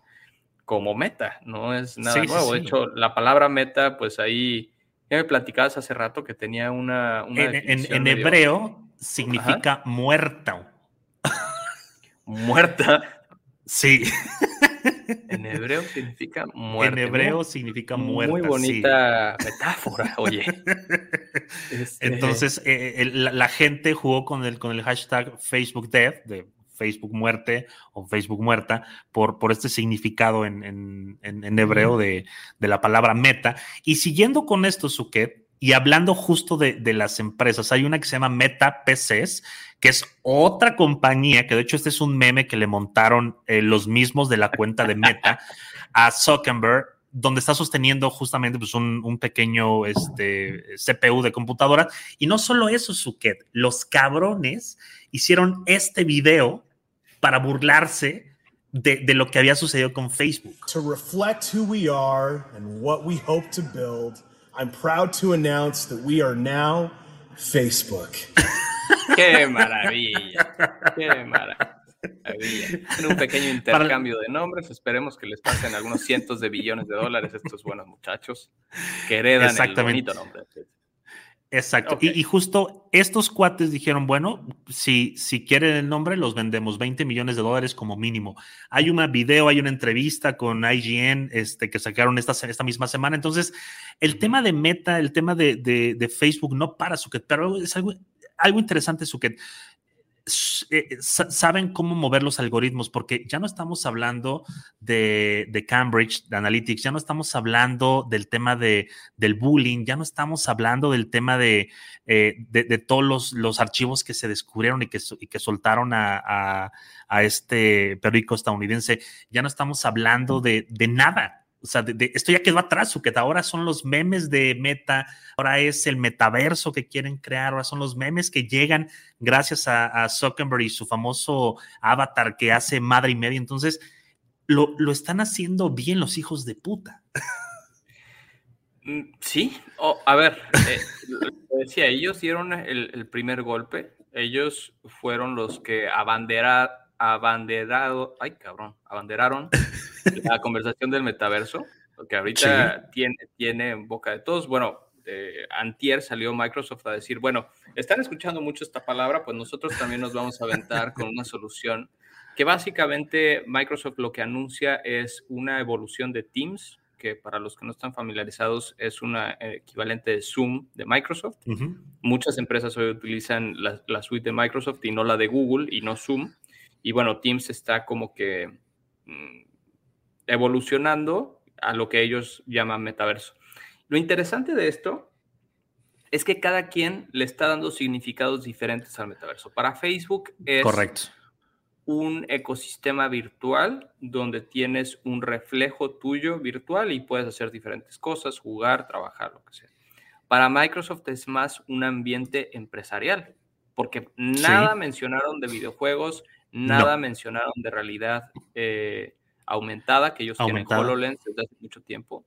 como meta, no es nada nuevo. De hecho, la palabra meta, pues ahí ya me platicabas hace rato que tenía una.
en, hebreo significa muerta.
Muerta.
Sí.
En hebreo significa muerte.
En hebreo
¿no?
significa muerte.
Muy bonita metáfora, oye. Este,
Entonces, eh, el- la, la gente jugó con el, con el hashtag Facebook Death, de Facebook muerte o Facebook muerta, por, por este significado en, en- en- en hebreo de, de la palabra meta. Y siguiendo con esto, Suket, y hablando justo de, de las empresas, hay una que se llama Meta PCs, que es otra compañía, que de hecho este es un meme que le montaron eh, los mismos de la cuenta de Meta a Zuckerberg, donde está sosteniendo justamente pues, un, un pequeño este, CPU de computadora. Y no solo eso, Suket, los cabrones hicieron este video para burlarse de, de lo que había sucedido con Facebook.
To reflect who we are and what we hope to build, I'm proud to announce that we are now Facebook.
Qué maravilla. Qué maravilla. En un pequeño intercambio de nombres, esperemos que les pasen algunos cientos de billones de dólares a estos buenos muchachos que heredan el bonito nombre.
Exacto. Y, y justo estos cuates dijeron, bueno, si, si quieren el nombre, los vendemos 20 millones de dólares como mínimo. Hay un video, hay una entrevista con IGN este, que sacaron esta, esta misma semana. Entonces, el tema de Meta, el tema de, de- de Facebook no para, Suket, pero es algo, algo interesante, Suket. Eh, sa- saben cómo mover los algoritmos, porque ya no estamos hablando de, de Cambridge de Analytics, ya no estamos hablando del tema de, del bullying, ya no estamos hablando del tema de, eh, de, de todos los, los archivos que se descubrieron y que, y que soltaron a, a- a este periódico estadounidense, ya no estamos hablando de, de nada. O sea, de- esto ya quedó atrás, que ahora son los memes de Meta, ahora es el metaverso que quieren crear, ahora son los memes que llegan gracias a, Zuckerberg y su famoso avatar que hace madre y media. Entonces, lo, lo están haciendo bien los hijos de puta.
Mm, Sí, o- a ver, eh, decía, ellos dieron el, el primer golpe, ellos fueron los que abandera, abanderado, ay cabrón, abanderaron la conversación del metaverso, que ahorita tiene, tiene en boca de todos. Bueno, eh, antier salió Microsoft a decir, bueno, están escuchando mucho esta palabra, pues nosotros también nos vamos a aventar con una solución que básicamente Microsoft lo que anuncia es una evolución de Teams, que para los que no están familiarizados es una eh, equivalente de Zoom de Microsoft.
Ujú.
Muchas empresas hoy utilizan la, la suite de Microsoft y no la de Google y no Zoom. Y bueno, Teams está como que mm, evolucionando a lo que ellos llaman metaverso. Lo interesante de esto es que cada quien le está dando significados diferentes al metaverso. Para Facebook es
Correcto.
un ecosistema virtual donde tienes un reflejo tuyo virtual y puedes hacer diferentes cosas, jugar, trabajar, lo que sea. Para Microsoft es más un ambiente empresarial, porque nada mencionaron de videojuegos, nada mencionaron de realidad eh, aumentada, que ellos
Aumentada.
tienen HoloLens desde hace mucho tiempo.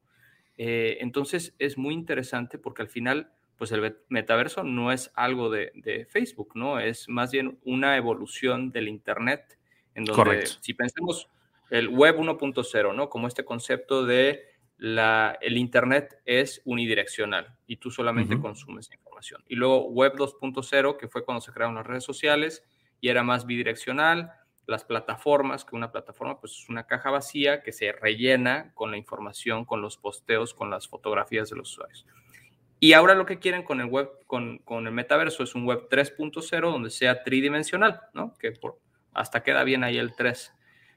Eh, entonces es muy interesante porque al final, pues el metaverso no es algo de, de Facebook, ¿no? Es más bien una evolución del Internet, en donde
Correcto.
si pensamos el web 1.0, ¿no? Como este concepto de la, el Internet es unidireccional y tú solamente
Ujú.
consumes información. Y luego web 2.0, que fue cuando se crearon las redes sociales y era más bidireccional, las plataformas, que una plataforma pues es una caja vacía que se rellena con la información, con los posteos, con las fotografías de los usuarios. Y ahora lo que quieren con el web, con, con el metaverso es un web 3.0 donde sea tridimensional, ¿no? Que por, hasta queda bien ahí el 3.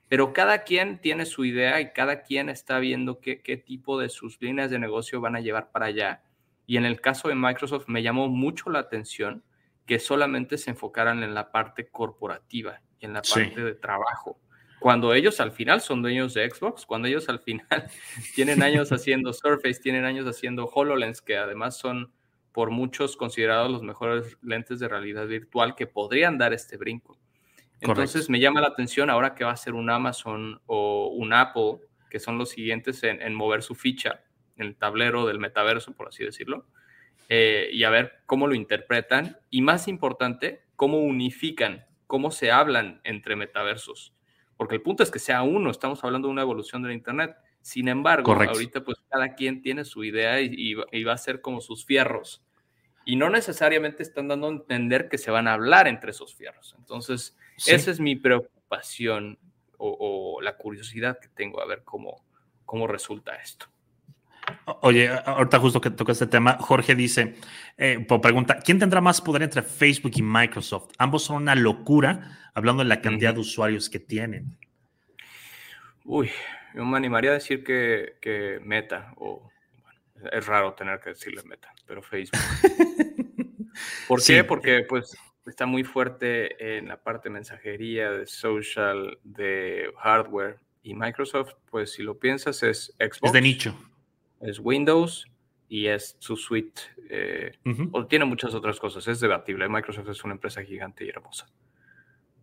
Pero cada quien tiene su idea y cada quien está viendo qué, qué tipo de sus líneas de negocio van a llevar para allá. Y en el caso de Microsoft me llamó mucho la atención que solamente se enfocaran en la parte corporativa y en la
Sí.
parte de trabajo. Cuando ellos al final son dueños de Xbox, cuando ellos al final tienen años haciendo Surface, tienen años haciendo HoloLens, que además son por muchos considerados los mejores lentes de realidad virtual que podrían dar este brinco. Entonces
Correcto.
me llama la atención ahora que va a ser un Amazon o un Apple, que son los siguientes en, en mover su ficha en el tablero del metaverso, por así decirlo, eh, y a ver cómo lo interpretan y más importante, cómo unifican, cómo se hablan entre metaversos. Porque el punto es que sea uno, estamos hablando de una evolución del Internet. Sin embargo,
Correcto.
ahorita pues cada quien tiene su idea y, y va- y va a ser como sus fierros. Y no necesariamente están dando a entender que se van a hablar entre esos fierros. Entonces,
Sí.
esa es mi preocupación. o, o la curiosidad que tengo a ver cómo, cómo resulta esto.
Oye, ahorita justo que toca este tema, Jorge dice, eh, pregunta, ¿quién tendrá más poder entre Facebook y Microsoft? Ambos son una locura, hablando de la cantidad de usuarios que tienen.
Uy, yo me animaría a decir que, que Meta, o bueno, es raro tener que decirle Meta, pero Facebook. ¿Por
Sí.
qué? Porque pues está muy fuerte en la parte de mensajería, de social, de hardware. Y Microsoft, pues si lo piensas, es Xbox.
Es de nicho.
Es Windows y es su suite. eh, o tiene muchas otras cosas, es debatible. Microsoft es una empresa gigante y hermosa.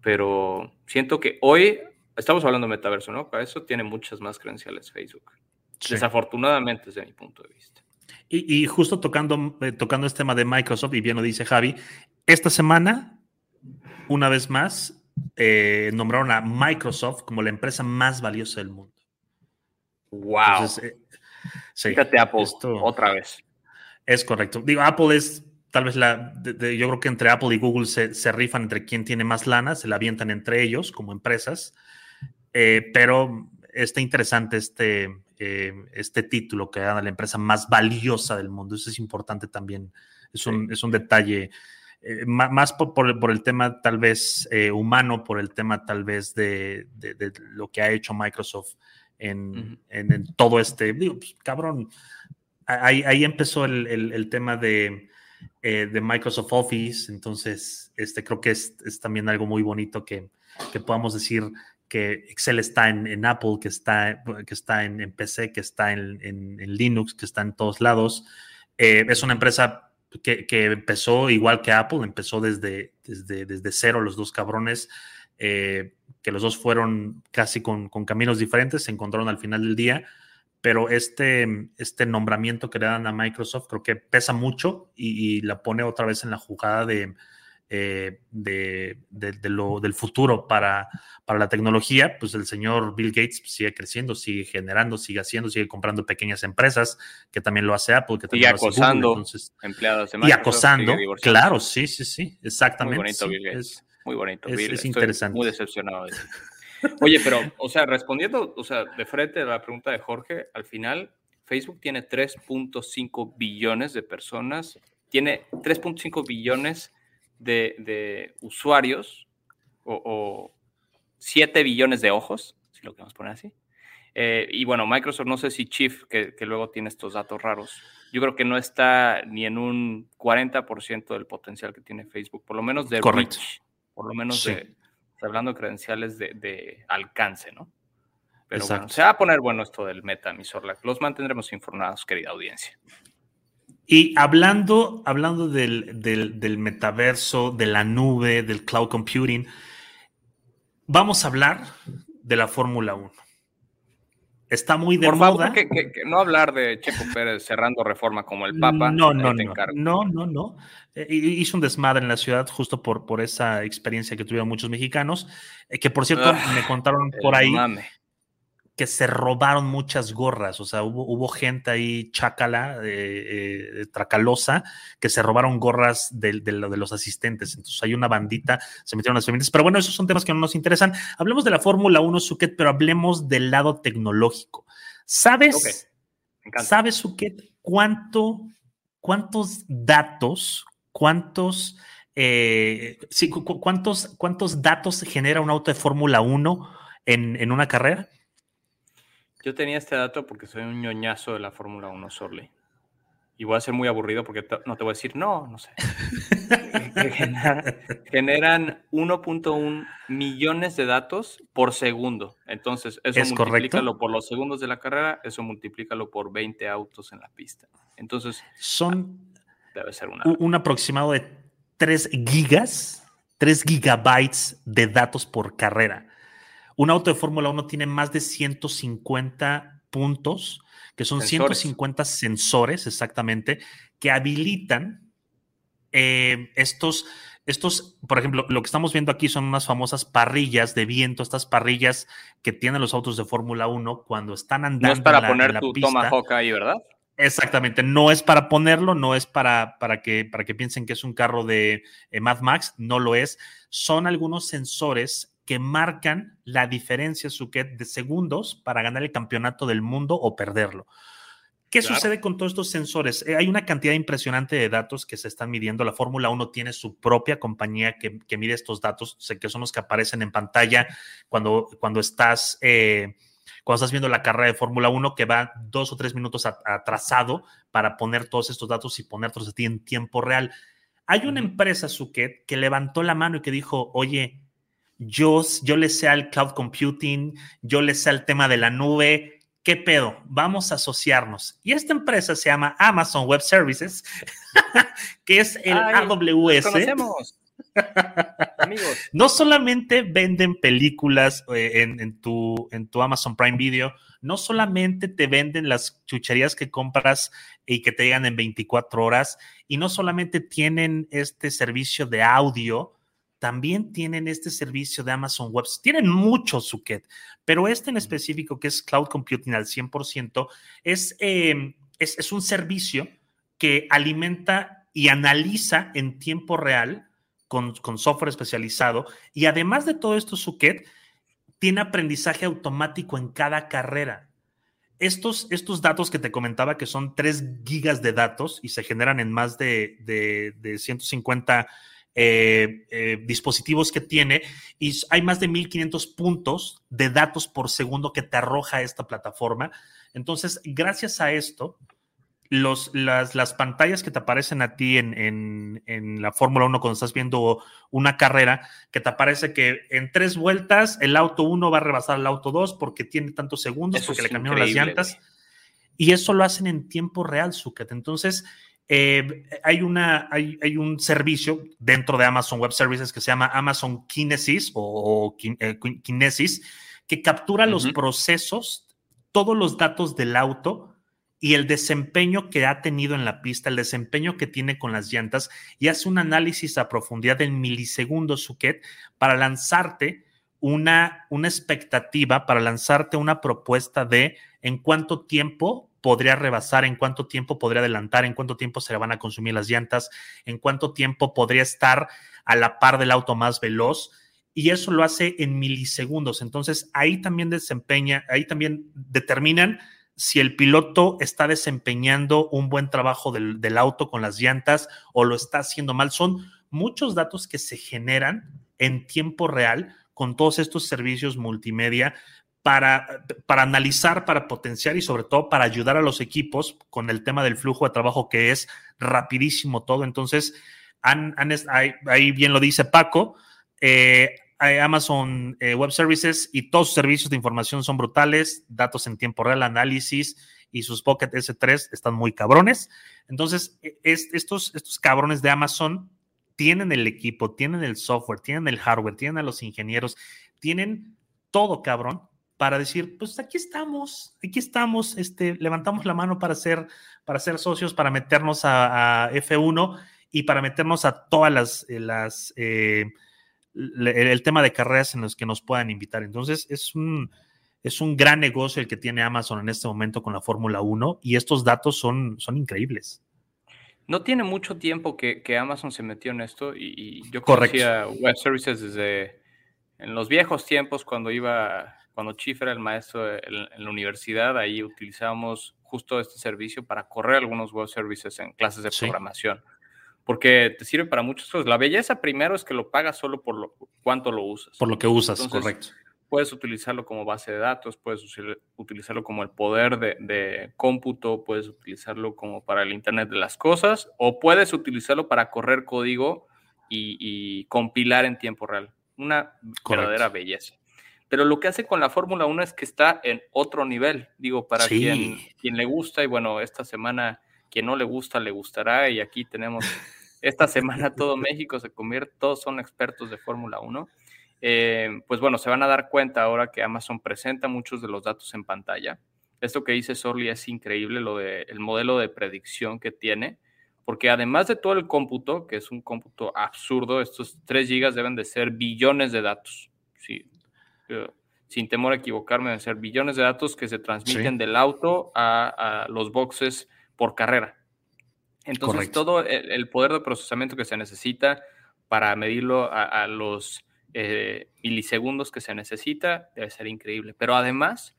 Pero siento que hoy, estamos hablando de metaverso, ¿no? Para eso tiene muchas más credenciales Facebook.
Sí.
Desafortunadamente, desde mi punto de vista.
Y, y justo tocando, eh, tocando este tema de Microsoft, y bien lo dice Javi, esta semana, una vez más, eh, nombraron a Microsoft como la empresa más valiosa del mundo.
¡Wow!
Entonces, sí,
Fíjate Apple,
esto-
otra vez.
Es correcto. Digo, Apple es tal vez la. de- de- yo creo que entre Apple y Google se, se rifan entre quién tiene más lana, se la avientan entre ellos como empresas. Eh, pero está interesante este, eh, este título que dan a la empresa más valiosa del mundo. Eso es importante también. Es un, es un detalle. eh, más por, por el- por el tema tal vez eh, humano, por el tema tal vez de, de- de lo que ha hecho Microsoft en,
Ujú.
en- en todo este, digo, pues, cabrón, ahí, ahí empezó el, el- el tema de, eh, de Microsoft Office, entonces este, creo que es, es también algo muy bonito que, que podamos decir que Excel está en, en Apple, que está, que está en, en PC, que está en, en- en Linux, que está en todos lados. Eh, es una empresa que, que empezó igual que Apple, empezó desde, desde, desde cero los dos cabrones, eh, que los dos fueron casi con, con caminos diferentes, se encontraron al final del día, pero este, este nombramiento que le dan a Microsoft creo que pesa mucho y, y la pone otra vez en la jugada de, eh, de, de- de lo, del futuro para, para la tecnología, pues el señor Bill Gates sigue creciendo, sigue generando, sigue haciendo, sigue comprando pequeñas empresas, que también lo hace Apple, que también lo hace Google,
acosando
entonces,
empleados de
y
Microsoft,
acosando,
sigue divorciándose.
claro, sí, sí, sí, exactamente.
Muy bonito,
sí,
Bill Gates.
es-
Muy bonito,
es-
Bill.
es
Estoy
interesante.
Muy decepcionado de. Oye, pero, o sea, respondiendo, o sea, de frente a la pregunta de Jorge, al final, Facebook tiene 3.5 billones de personas, tiene 3.5 billones de, de usuarios o, o 7 billones de ojos, si lo queremos poner así. Eh, y bueno, Microsoft, no sé si Chief, que, que luego tiene estos datos raros, yo creo que no está ni en un 40% del potencial que tiene Facebook, por lo menos de
Correcto.
reach, por lo menos
Sí.
de, hablando de credenciales de, de alcance, ¿no? Pero bueno, se va a poner bueno esto del meta, mi Sorlac. Los mantendremos informados, querida audiencia.
Y hablando, hablando del, del, del metaverso, de la nube, del cloud computing, vamos a hablar de la Fórmula 1. Está muy de
Por
moda.
favor, que, que- que no hablar de Checo Pérez cerrando reforma como el Papa.
No, no, no, no, no, no. Eh, hizo un desmadre en la ciudad justo por, por esa experiencia que tuvieron muchos mexicanos, eh, que por cierto
Ah,
me contaron por ahí
mame.
Que se robaron muchas gorras, o sea, hubo, hubo gente ahí chácala, eh, eh, tracalosa, que se robaron gorras de, de lo- de los asistentes. Entonces hay una bandita, se metieron las femeninas. Pero bueno, esos son temas que no nos interesan. Hablemos de la Fórmula 1, Suket, pero hablemos del lado tecnológico. ¿Sabes?
Ok, Me encanta.
¿Sabes, Suket, cuánto, cuántos datos, cuántos, eh, sí, cu- cu- cuántos, cuántos datos genera un auto de Fórmula 1 en, en una carrera?
Yo tenía este dato porque soy un ñoñazo de la Fórmula 1, Sorley. Y voy a ser muy aburrido porque te- no te voy a decir, no, no sé. Generan 1.1 millones de datos por segundo. Entonces, eso
¿Es correcto?
multiplícalo por los segundos de la carrera, eso multiplícalo por 20 autos en la pista. Entonces,
Son
debe ser una.
un aproximado de 3 gigas, 3 gigabytes de datos por carrera. Un auto de Fórmula 1 tiene más de 150 puntos, que son
Sensores.
150 sensores exactamente, que habilitan eh, estos, estos, por ejemplo, lo que estamos viendo aquí son unas famosas parrillas de viento, estas parrillas que tienen los autos de Fórmula 1 cuando están andando
no es para
en la- en
poner
la
tu
pista.
Tomahawk ahí, ¿verdad?
Exactamente, no es para ponerlo, no es para, para, que, para que piensen que es un carro de eh, Mad Max, no lo es. Son algunos sensores que marcan la diferencia, Suquet, de segundos para ganar el campeonato del mundo o perderlo. ¿Qué sucede con todos estos sensores? Eh, hay una cantidad impresionante de datos que se están midiendo. La Fórmula 1 tiene su propia compañía que, mide estos datos, sé que son los que aparecen en pantalla cuando, cuando estás... Eh, cuando estás viendo la carrera de Fórmula 1 que va dos o tres minutos atrasado para poner todos estos datos y ponértelos a ti en tiempo real. Hay una empresa, Suket, que levantó la mano y que dijo, oye, yo, yo le sé al cloud computing, yo le sé al tema de la nube, ¿qué pedo? Vamos a asociarnos. Y esta empresa se llama Amazon Web Services, que es el AWS. Amigos. No solamente venden películas eh, en, tu, en tu Amazon Prime Video, no solamente te venden las chucherías que compras y que te llegan en 24 horas, y no solamente tienen este servicio de audio, también tienen este servicio de Amazon Web. Tienen mucho, Suket, pero este en específico, que es Cloud Computing al 100%, em, es, es, un servicio que alimenta y analiza en tiempo real con, con software especializado. Y además de todo esto, Suket tiene aprendizaje automático en cada carrera. Estos, estos, datos que te comentaba, que son 3 gigas de datos y se generan en más de, de, de 150 eh, eh, dispositivos que tiene y hay más de 1500 puntos de datos por segundo que te arroja esta plataforma. Entonces, gracias a esto, los, las, las, pantallas que te aparecen a ti en, en, la Fórmula 1 cuando estás viendo una carrera, que te aparece que en tres vueltas el auto 1 va a rebasar al auto 2 porque tiene tantos segundos, porque le cambiaron las llantas. Y eso lo hacen en tiempo real, Zucket. Entonces, eh, hay, una, hay, un servicio dentro de Amazon Web Services que se llama Amazon Kinesis o, eh, Kinesis, que captura los procesos, todos los datos del auto y el desempeño que ha tenido en la pista, el desempeño que tiene con las llantas y hace un análisis a profundidad en milisegundos, Suket, para lanzarte una, una expectativa, para lanzarte una propuesta de en cuánto tiempo podría rebasar, en cuánto tiempo podría adelantar, en cuánto tiempo se le van a consumir las llantas, en cuánto tiempo podría estar a la par del auto más veloz. Y eso lo hace en milisegundos. Entonces ahí también desempeña, ahí también determinan si el piloto está desempeñando un buen trabajo del, del auto con las llantas o lo está haciendo mal. Son muchos datos que se generan en tiempo real con todos estos servicios multimedia para, para analizar, para potenciar y sobre todo para ayudar a los equipos con el tema del flujo de trabajo que es rapidísimo todo. Entonces, ahí, bien lo dice Paco, eh, Amazon eh, Web Services y todos sus servicios de información son brutales, datos en tiempo real, análisis y sus Pocket S3 están muy cabrones. Entonces, e, estos, estos cabrones de Amazon tienen el equipo, tienen el software, tienen el hardware, tienen a los ingenieros, tienen todo, cabrón, para decir, pues aquí estamos, aquí estamos, este, levantamos la mano para ser, para ser socios, para meternos a, F1 y para meternos a todas las, eh, las eh, el, tema de carreras en los que nos puedan invitar. Entonces, es un, es un gran negocio el que tiene Amazon en este momento con la Fórmula 1 y estos datos son, son increíbles.
No tiene mucho tiempo que, Amazon se metió en esto y, yo conocía Web Services desde en los viejos tiempos cuando iba cuando Chief era el maestro en, la universidad, ahí utilizábamos justo este servicio para correr algunos web services en clases de programación. Porque te sirve para muchas cosas. La belleza primero es que lo pagas solo por lo, cuánto lo usas.
Por lo que usas, correcto.
Puedes utilizarlo como base de datos, puedes utilizarlo como el poder de, cómputo, puedes utilizarlo como para el Internet de las Cosas, o puedes utilizarlo para correr código y, compilar en tiempo real. Una verdadera belleza. Pero lo que hace con la Fórmula 1 es que está en otro nivel. Digo, para quien, quien le gusta, y bueno, esta semana, quien no le gusta, le gustará. Y aquí tenemos, esta semana todo México se convierte, todos son expertos de Fórmula 1. Eh, pues bueno, se van a dar cuenta ahora que Amazon presenta muchos de los datos en pantalla. Esto que dice Sorli es increíble, lo de el modelo de predicción que tiene, porque además de todo el cómputo, que es un cómputo absurdo, estos 3 gigas deben de ser billones de datos. Sí, sin temor a equivocarme, de ser billones de datos que se transmiten del auto a, los boxes por carrera. Entonces, todo el, poder de procesamiento que se necesita para medirlo a, los eh, milisegundos que se necesita, debe ser increíble. Pero además,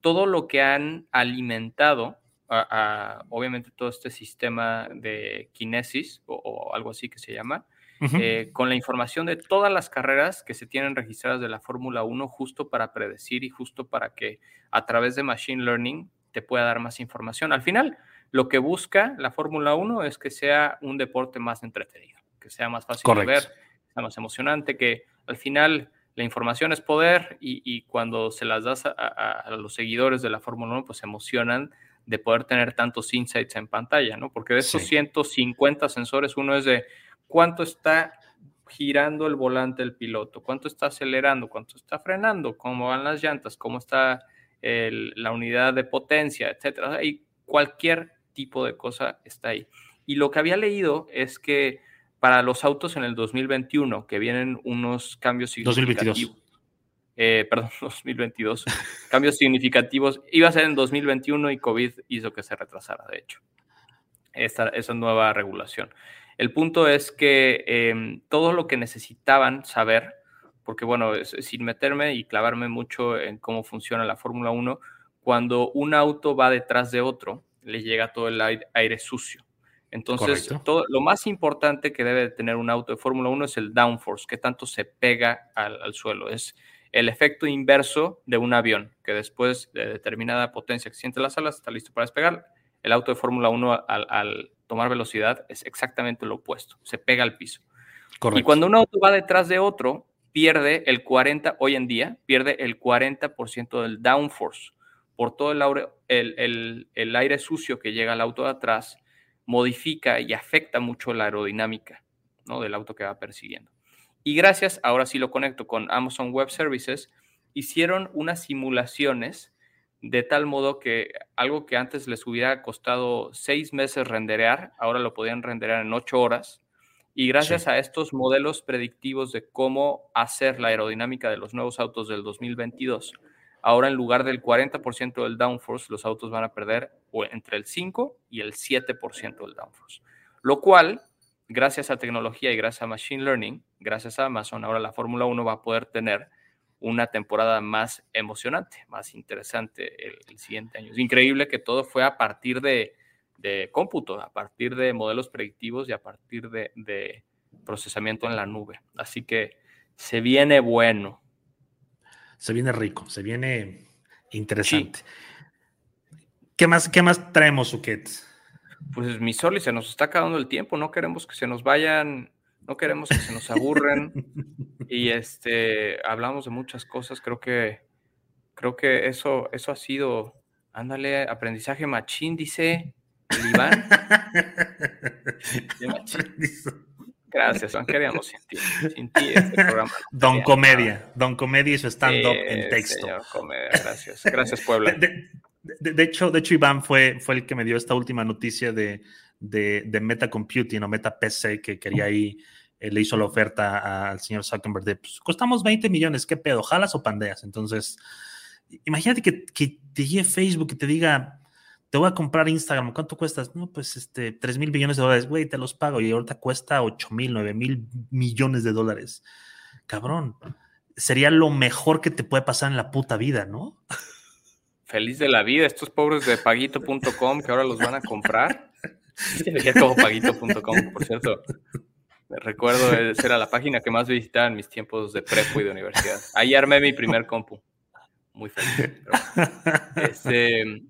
todo lo que han alimentado, obviamente todo este sistema de kinesis o, algo así que se llama, eh, con la información de todas las carreras que se tienen registradas de la Fórmula 1 justo para predecir y justo para que a través de Machine Learning te pueda dar más información. Al final, lo que busca la Fórmula 1 es que sea un deporte más entretenido, que sea más fácil de ver, que sea más emocionante, que al final la información es poder y, cuando se las das a, los seguidores de la Fórmula 1, pues se emocionan de poder tener tantos insights en pantalla, ¿no? Porque de esos 150 sensores, uno es de cuánto está girando el volante el piloto, cuánto está acelerando, cuánto está frenando, cómo van las llantas, cómo está la unidad de potencia, etcétera. Y cualquier tipo de cosa está ahí. Y lo que había leído es que para los autos en el 2021, que vienen unos cambios significativos. 2022. Eh, perdón, 2022. cambios significativos. Iba a ser en 2021 y COVID hizo que se retrasara, de hecho, esta, esa nueva regulación. El punto es que em, todo lo que necesitaban saber, porque bueno, sin meterme y clavarme mucho en cómo funciona la Fórmula 1, cuando un auto va detrás de otro, le llega todo el aire sucio. Entonces, todo, lo más importante que debe tener un auto de Fórmula 1 es el downforce, que tanto se pega al, suelo. Es el efecto inverso de un avión, que después de determinada potencia que siente las alas está listo para despegar. El auto de Fórmula 1 al, tomar velocidad es exactamente lo opuesto, se pega al piso. Y cuando un auto va detrás de otro, pierde el 40, hoy en día, pierde el 40% del downforce por todo el aire, el aire sucio que llega al auto de atrás modifica y afecta mucho la aerodinámica ¿no? del auto que va persiguiendo. Y gracias, ahora sí lo conecto con Amazon Web Services, hicieron unas simulaciones de tal modo que algo que antes les hubiera costado seis meses renderear, ahora lo podían renderear en ocho horas. Y gracias a estos modelos predictivos de cómo hacer la aerodinámica de los nuevos autos del 2022, Ahora en lugar del 40% del downforce, los autos van a perder entre el 5 y el 7% del downforce. Lo cual, gracias a tecnología y gracias a Machine Learning, gracias a Amazon, ahora la Fórmula 1 va a poder tener una temporada más emocionante, más interesante el, siguiente año. Es increíble que todo fue a partir de, cómputo, a partir de modelos predictivos y a partir de procesamiento en la nube. Así que se viene bueno
se viene rico, se viene interesante. ¿Qué, más, ¿Qué más traemos, Suquet?
Pues mi Soli, se nos está acabando el tiempo, no queremos que se nos vayan, no queremos que se nos aburren. y este, hablamos de muchas cosas, creo que, creo que eso, eso ha sido, ándale, aprendizaje machín, dice el Iván. Gracias, Juan. Queríamos sin ti. Sin ti este programa.
Don Comedia. Don Comedia y su stand-up en texto.
Comedia, gracias. Gracias, Puebla.
De, hecho, de hecho, Iván fue, fue el que me dio esta última noticia de, de, Meta Computing o Meta PC que quería ahí. Eh, le hizo la oferta al señor Zuckerberg de pues, costamos 20 millones, ¿qué pedo? ¿Jalas o pandeas? Entonces, imagínate que, que te llegue Facebook y te diga te voy a comprar Instagram, ¿cuánto cuestas? No, pues este, 3 mil millones de dólares, güey, te los pago y ahorita cuesta 8 mil, 9 mil millones de dólares. Cabrón, sería lo mejor que te puede pasar en la puta vida, ¿no?
Feliz de la vida, estos pobres de paguito.com que ahora los van a comprar. Como paguito.com, por cierto. Recuerdo, esa era la página que más visitaba en mis tiempos de prepo y de universidad. Ahí armé mi primer compu. Muy feliz. este,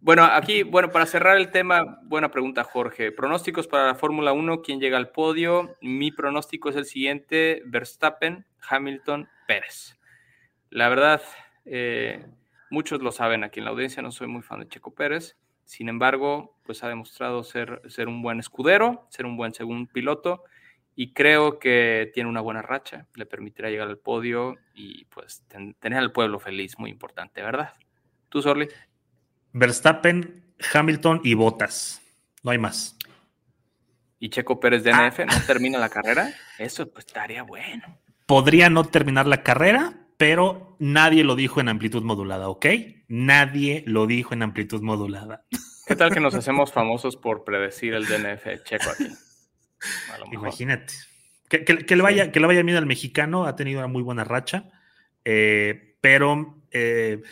bueno, aquí, bueno, para cerrar el tema, buena pregunta, Jorge. Pronósticos para la Fórmula 1, ¿quién llega al podio? Mi pronóstico es el siguiente, Verstappen, Hamilton, Pérez. La verdad, eh, muchos lo saben aquí en la audiencia, no soy muy fan de Checo Pérez. Sin embargo, pues ha demostrado ser, ser un buen escudero, ser un buen segundo piloto y creo que tiene una buena racha, le permitirá llegar al podio y pues tener al pueblo feliz, muy importante, ¿verdad? ¿Tú, Sorli?
Verstappen, Hamilton y Bottas. No hay más.
¿Y Checo Pérez de NF no termina la carrera? Eso pues estaría bueno.
Podría no terminar la carrera, pero nadie lo dijo en amplitud modulada, ¿ok? Nadie lo dijo en amplitud modulada.
¿Qué tal que nos hacemos famosos por predecir el DNF Checo aquí?
Imagínate. Que, que- que le vaya, que le vaya bien al mexicano, ha tenido una muy buena racha, eh, pero eh,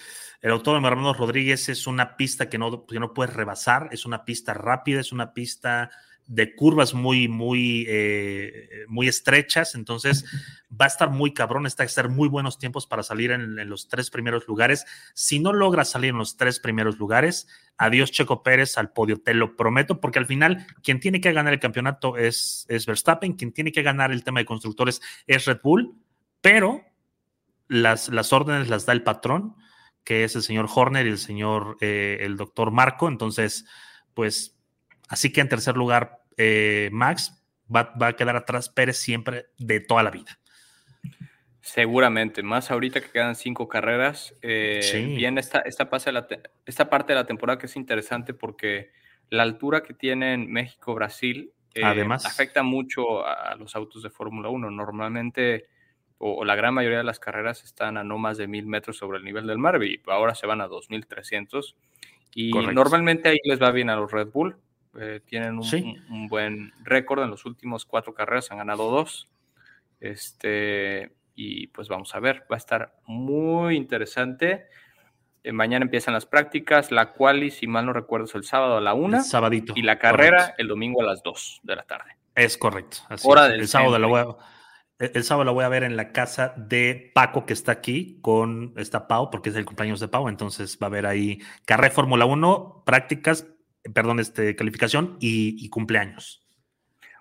el Autódromo Hermano Rodríguez es una pista que no, que no puedes rebasar, es una pista rápida, es una pista de curvas muy, muy, eh, muy estrechas, entonces va a estar muy cabrón, está a ser muy buenos tiempos para salir en, los tres primeros lugares. Si no logras salir en los tres primeros lugares, adiós Checo Pérez al podio, te lo prometo, porque al final quien tiene que ganar el campeonato es, es Verstappen, quien tiene que ganar el tema de constructores es Red Bull, pero las, las órdenes las da el patrón, que es el señor Horner y el señor, eh, el doctor Marco, entonces, pues, así que en tercer lugar, eh, Max va, va a quedar atrás Pérez siempre de toda la vida.
Seguramente, más ahorita que quedan cinco carreras. eh,
Sí.
Bien, esta, esta, la te- esta parte de la temporada que es interesante porque la altura que tienen México-Brasil eh,
Además.
afecta mucho a, a los autos de Fórmula 1. Normalmente, o, o la gran mayoría de las carreras están a no más de mil metros sobre el nivel del mar y ahora se van a 2300. Y
Correcto.
normalmente ahí les va bien a los Red Bull. Eh, tienen un,
Sí.
un- un buen récord en los últimos cuatro carreras, han ganado dos. Este, y pues vamos a ver, va a estar muy interesante. Eh, mañana empiezan las prácticas, la quali, si mal no recuerdo, es el sábado a la una
El sabadito.
y la carrera
Correcto.
el domingo a las 2 de la tarde.
Es correcto. así
Hora
es.
del
el sábado la voy a, el- el sábado la voy a ver en la casa de Paco, que está aquí, con esta Pau, porque es el cumpleaños de Pau. Entonces va a haber ahí carrera Fórmula 1, prácticas, perdón, este, calificación y, y cumpleaños.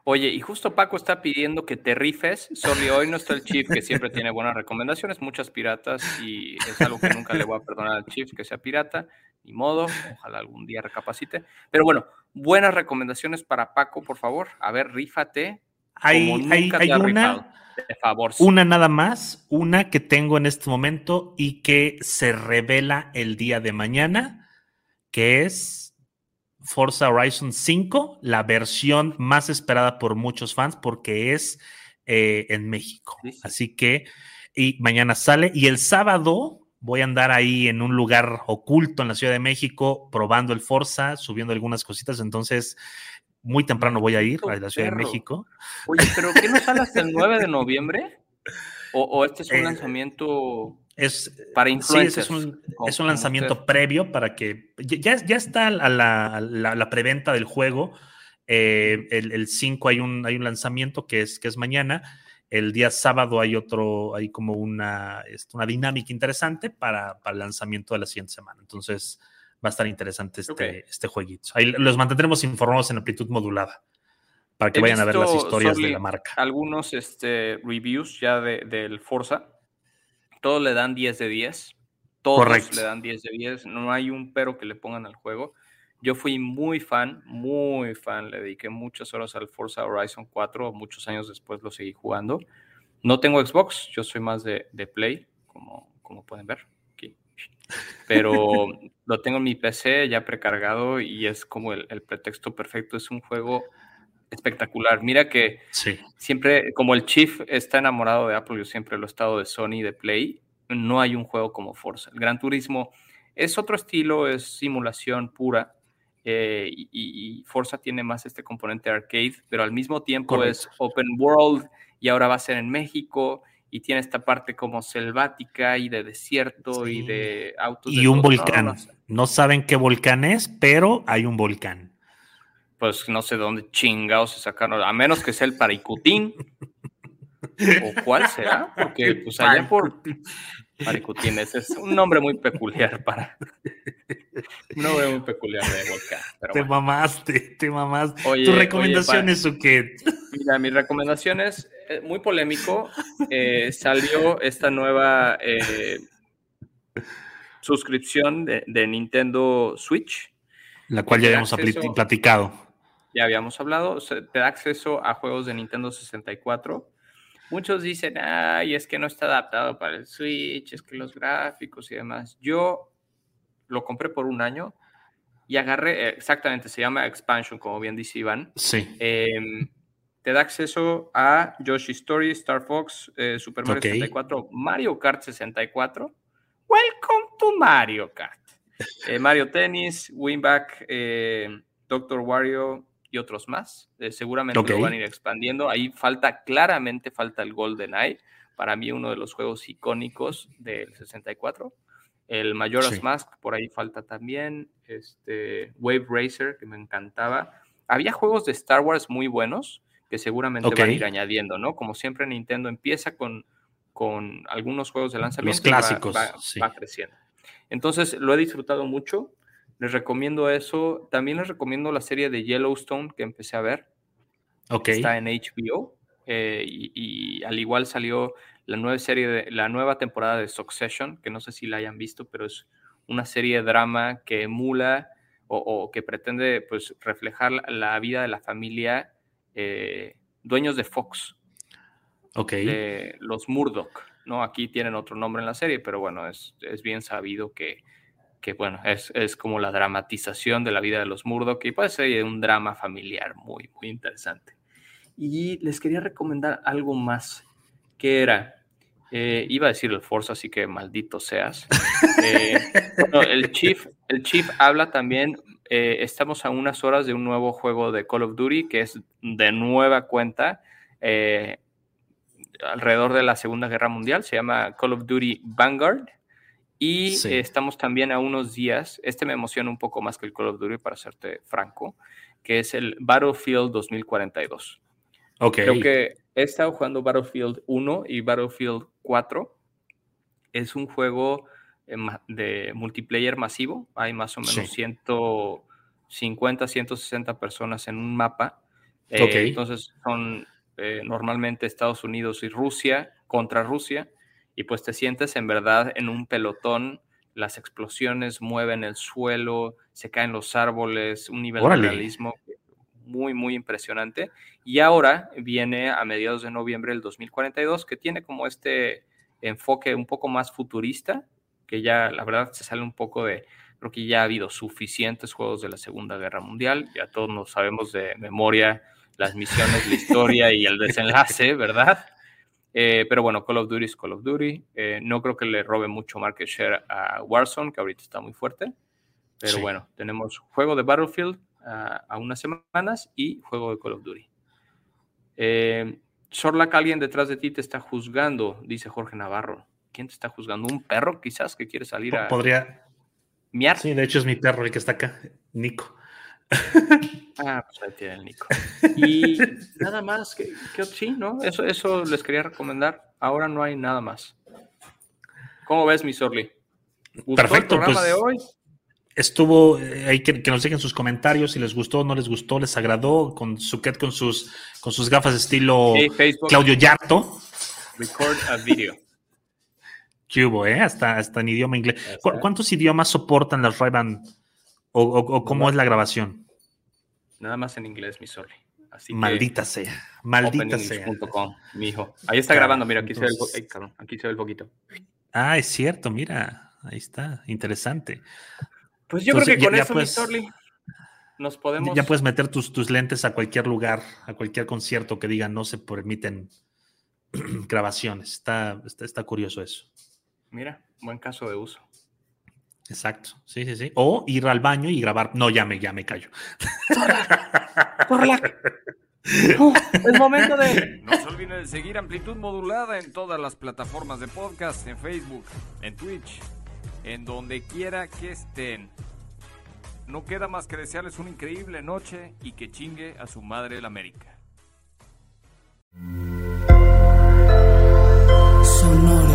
Oye, y justo Paco está pidiendo que te rifes. Sorry, hoy no está el Chief, que siempre tiene buenas recomendaciones, muchas piratas, y es algo que nunca le voy a perdonar al Chief que sea pirata, ni modo, ojalá algún día recapacite. Pero bueno, buenas recomendaciones para Paco, por favor. A ver, rífate.
Hay,
como
hay,
nunca
hay
te has
una,
rifado. De favor.
una nada más, una que tengo en este momento y que se revela el día de mañana, que es Forza Horizon 5, la versión más esperada por muchos fans porque es eh, en México.
Sí, sí.
Así que, y mañana sale y el sábado voy a andar ahí en un lugar oculto en la Ciudad de México probando el Forza, subiendo algunas cositas, entonces muy temprano voy a ir a la Ciudad de. México.
Oye, pero ¿qué no sale hasta el 9 de noviembre? ¿O, o este es un
Eh,
lanzamiento
Es,
para
Sí,
influencers?
ese es un, es un lanzamiento
usted?
previo para que. Ya, ya está la, la, la- la preventa del juego. Eh, el, el 5 hay un, hay un lanzamiento que es, que es mañana. El día sábado hay otro, hay como una, este, una dinámica interesante para, para el lanzamiento de la siguiente semana. Entonces va a estar interesante este, este jueguito. Ahí los mantendremos informados en amplitud modulada para que
He
vayan a ver las historias de la marca.
Algunos este, reviews ya de- del Forza. Todos le dan 10 de 10. Todos
Correcto.
le dan 10 de 10. No hay un pero que le pongan al juego. Yo fui muy fan, muy fan. Le dediqué muchas horas al Forza Horizon 4. Muchos años después lo seguí jugando. No tengo Xbox, yo soy más de, de Play, como, como pueden ver aquí. Pero lo tengo en mi PC ya precargado y es como el, el pretexto perfecto. Es un juego espectacular. Mira que
Sí.
siempre, como el Chief está enamorado de Apple, yo siempre lo he estado de Sony, de Play, no hay un juego como Forza. El Gran Turismo es otro estilo, es simulación pura, eh, y, y Forza tiene más este componente arcade, pero al mismo tiempo es open world y ahora va a ser en México y tiene esta parte como selvática y de desierto y de autos. de
Y un.
No,
volcán.
no,
saben qué volcán es, pero hay un volcán.
Pues no sé dónde chingados se sacaron, a menos que sea el Paricutín. ¿O cuál será? Porque pues allá por Paricutín, ese es un nombre muy peculiar para... Un nombre muy peculiar de volcán. Pero
te
bueno.
mamaste, te mamaste.
Oye,
¿Tu
oye,
recomendación
pa-
es o qué?
Mira, mi recomendación es eh, muy polémico. Eh, salió esta nueva eh, suscripción de, de Nintendo Switch.
La cual ya habíamos
acceso-
platicado.
Ya habíamos hablado, te da acceso a juegos de Nintendo 64. Muchos dicen, ay, es que no está adaptado para el Switch, es que los gráficos y demás. Yo lo compré por un año y agarré, eh, exactamente, se llama Expansion, como bien dice Iván.
Sí.
Em, te da acceso a Yoshi Story, Star Fox, eh, Super Mario
Ok.
64, Mario Kart 64. Welcome to Mario Kart. Eh, Mario Tennis, Winback, Doctor Wario y otros más. Eh, seguramente lo van a ir expandiendo. Ahí falta, claramente falta el Golden Eye. Para mí, uno de los juegos icónicos del 64. El Majora's
Sí.
Mask, por ahí falta también. Este, Wave Racer, que me encantaba. Había juegos de Star Wars muy buenos que seguramente van a ir añadiendo, ¿no? Como siempre, Nintendo empieza con, con algunos juegos de lanzamiento. y
clásicos,
Va, va-
sí.
va creciendo. Entonces, lo he disfrutado mucho. Les recomiendo eso. También les recomiendo la serie de Yellowstone que empecé a ver.
Ok.
Está en HBO. eh, y, y al igual salió la nueva serie, de, la nueva temporada de Succession, que no sé si la hayan visto, pero es una serie de drama que emula o, o que pretende pues, reflejar la, la vida de la familia eh, dueños de Fox,
Ok.
de los Murdoch, ¿no? Aquí tienen otro nombre en la serie, pero bueno, es, es bien sabido que, que bueno, es, es como la dramatización de la vida de los Murdoch y puede ser un drama familiar muy, muy interesante. Y les quería recomendar algo más, que era, eh, iba a decir el Forza, así que maldito seas. Eh, no, el, Chief, el Chief habla también, eh, estamos a unas horas de un nuevo juego de Call of Duty, que es de nueva cuenta, alrededor de la Segunda Guerra Mundial, se llama Call of Duty Vanguard. Y
Sí.
eh, estamos también a unos días, este me emociona un poco más que el Call of Duty, para serte franco, que es el Battlefield 2042.
Ok.
Creo que he estado jugando Battlefield 1 y Battlefield 4. Es un juego eh, de multiplayer masivo. Hay más o menos
Sí.
150, 160 personas en un mapa. Eh,
Ok.
Entonces son eh, normalmente Estados Unidos y Rusia contra Rusia. Y pues te sientes en verdad en un pelotón. Las explosiones mueven el suelo, se caen los árboles, un nivel
Órale.
de realismo muy, muy impresionante. Y ahora viene a mediados de noviembre del 2042, que tiene como este enfoque un poco más futurista, que ya la verdad se sale un poco de, creo que ya ha habido suficientes juegos de la Segunda Guerra Mundial, ya todos nos sabemos de memoria las misiones, la historia y el desenlace, ¿verdad? Eh, pero bueno, Call of Duty es Call of Duty. Eh, no creo que le robe mucho market share a Warzone, que ahorita está muy fuerte. Pero
Sí.
bueno, tenemos juego de Battlefield ah, a unas semanas y juego de Call of Duty. Eh, Sorlac, alguien detrás de ti te está juzgando, dice Jorge Navarro. ¿Quién te está juzgando? ¿Un perro quizás que quiere salir a
Podría.
miar?
Sí, de hecho es mi perro el que está acá, Nico.
Ah, pues ahí tiene el Nico. Y nada más, que, que- sí, ¿no? Eso, eso les quería recomendar. Ahora no hay nada más. ¿Cómo ves, mi Sorli? ¿Gustó
Perfecto,
el programa
pues,
de hoy?
Estuvo eh, ahí que, que nos dejen sus comentarios si les gustó, no les gustó, les agradó, con Suquet con sus, con sus gafas de estilo
Facebook,
Claudio Yarto.
record a video.
que hubo, ¿eh? Hasta, hasta en idioma inglés.
Ya
¿Cu-
está.
¿Cuántos idiomas soportan las ray ¿O, o, o cómo es la grabación?
Nada más en inglés, mi Sorli. Así que
Maldita sea, maldita sea.
openenglish.com, mi hijo. Ahí está
Claro,
grabando, mira, aquí se ve el, cabrón, aquí se ve el poquito.
Ah, es cierto, mira, ahí está, interesante.
Pues yo
Entonces,
creo que
ya-
con
ya
eso, mi nos podemos...
Ya puedes meter tus, tus lentes a cualquier lugar, a cualquier concierto que digan no se permiten grabaciones. Está, está, está curioso eso.
Mira, buen caso de uso.
Exacto, sí, sí, sí. O ir al baño y grabar. No, ya me, ya me callo.
es momento de...
No se olviden de seguir Amplitud Modulada en todas las plataformas de podcast, en Facebook, en Twitch, en donde quiera que estén. No queda más que desearles una increíble noche y que chingue a su madre el América.
Sonoro.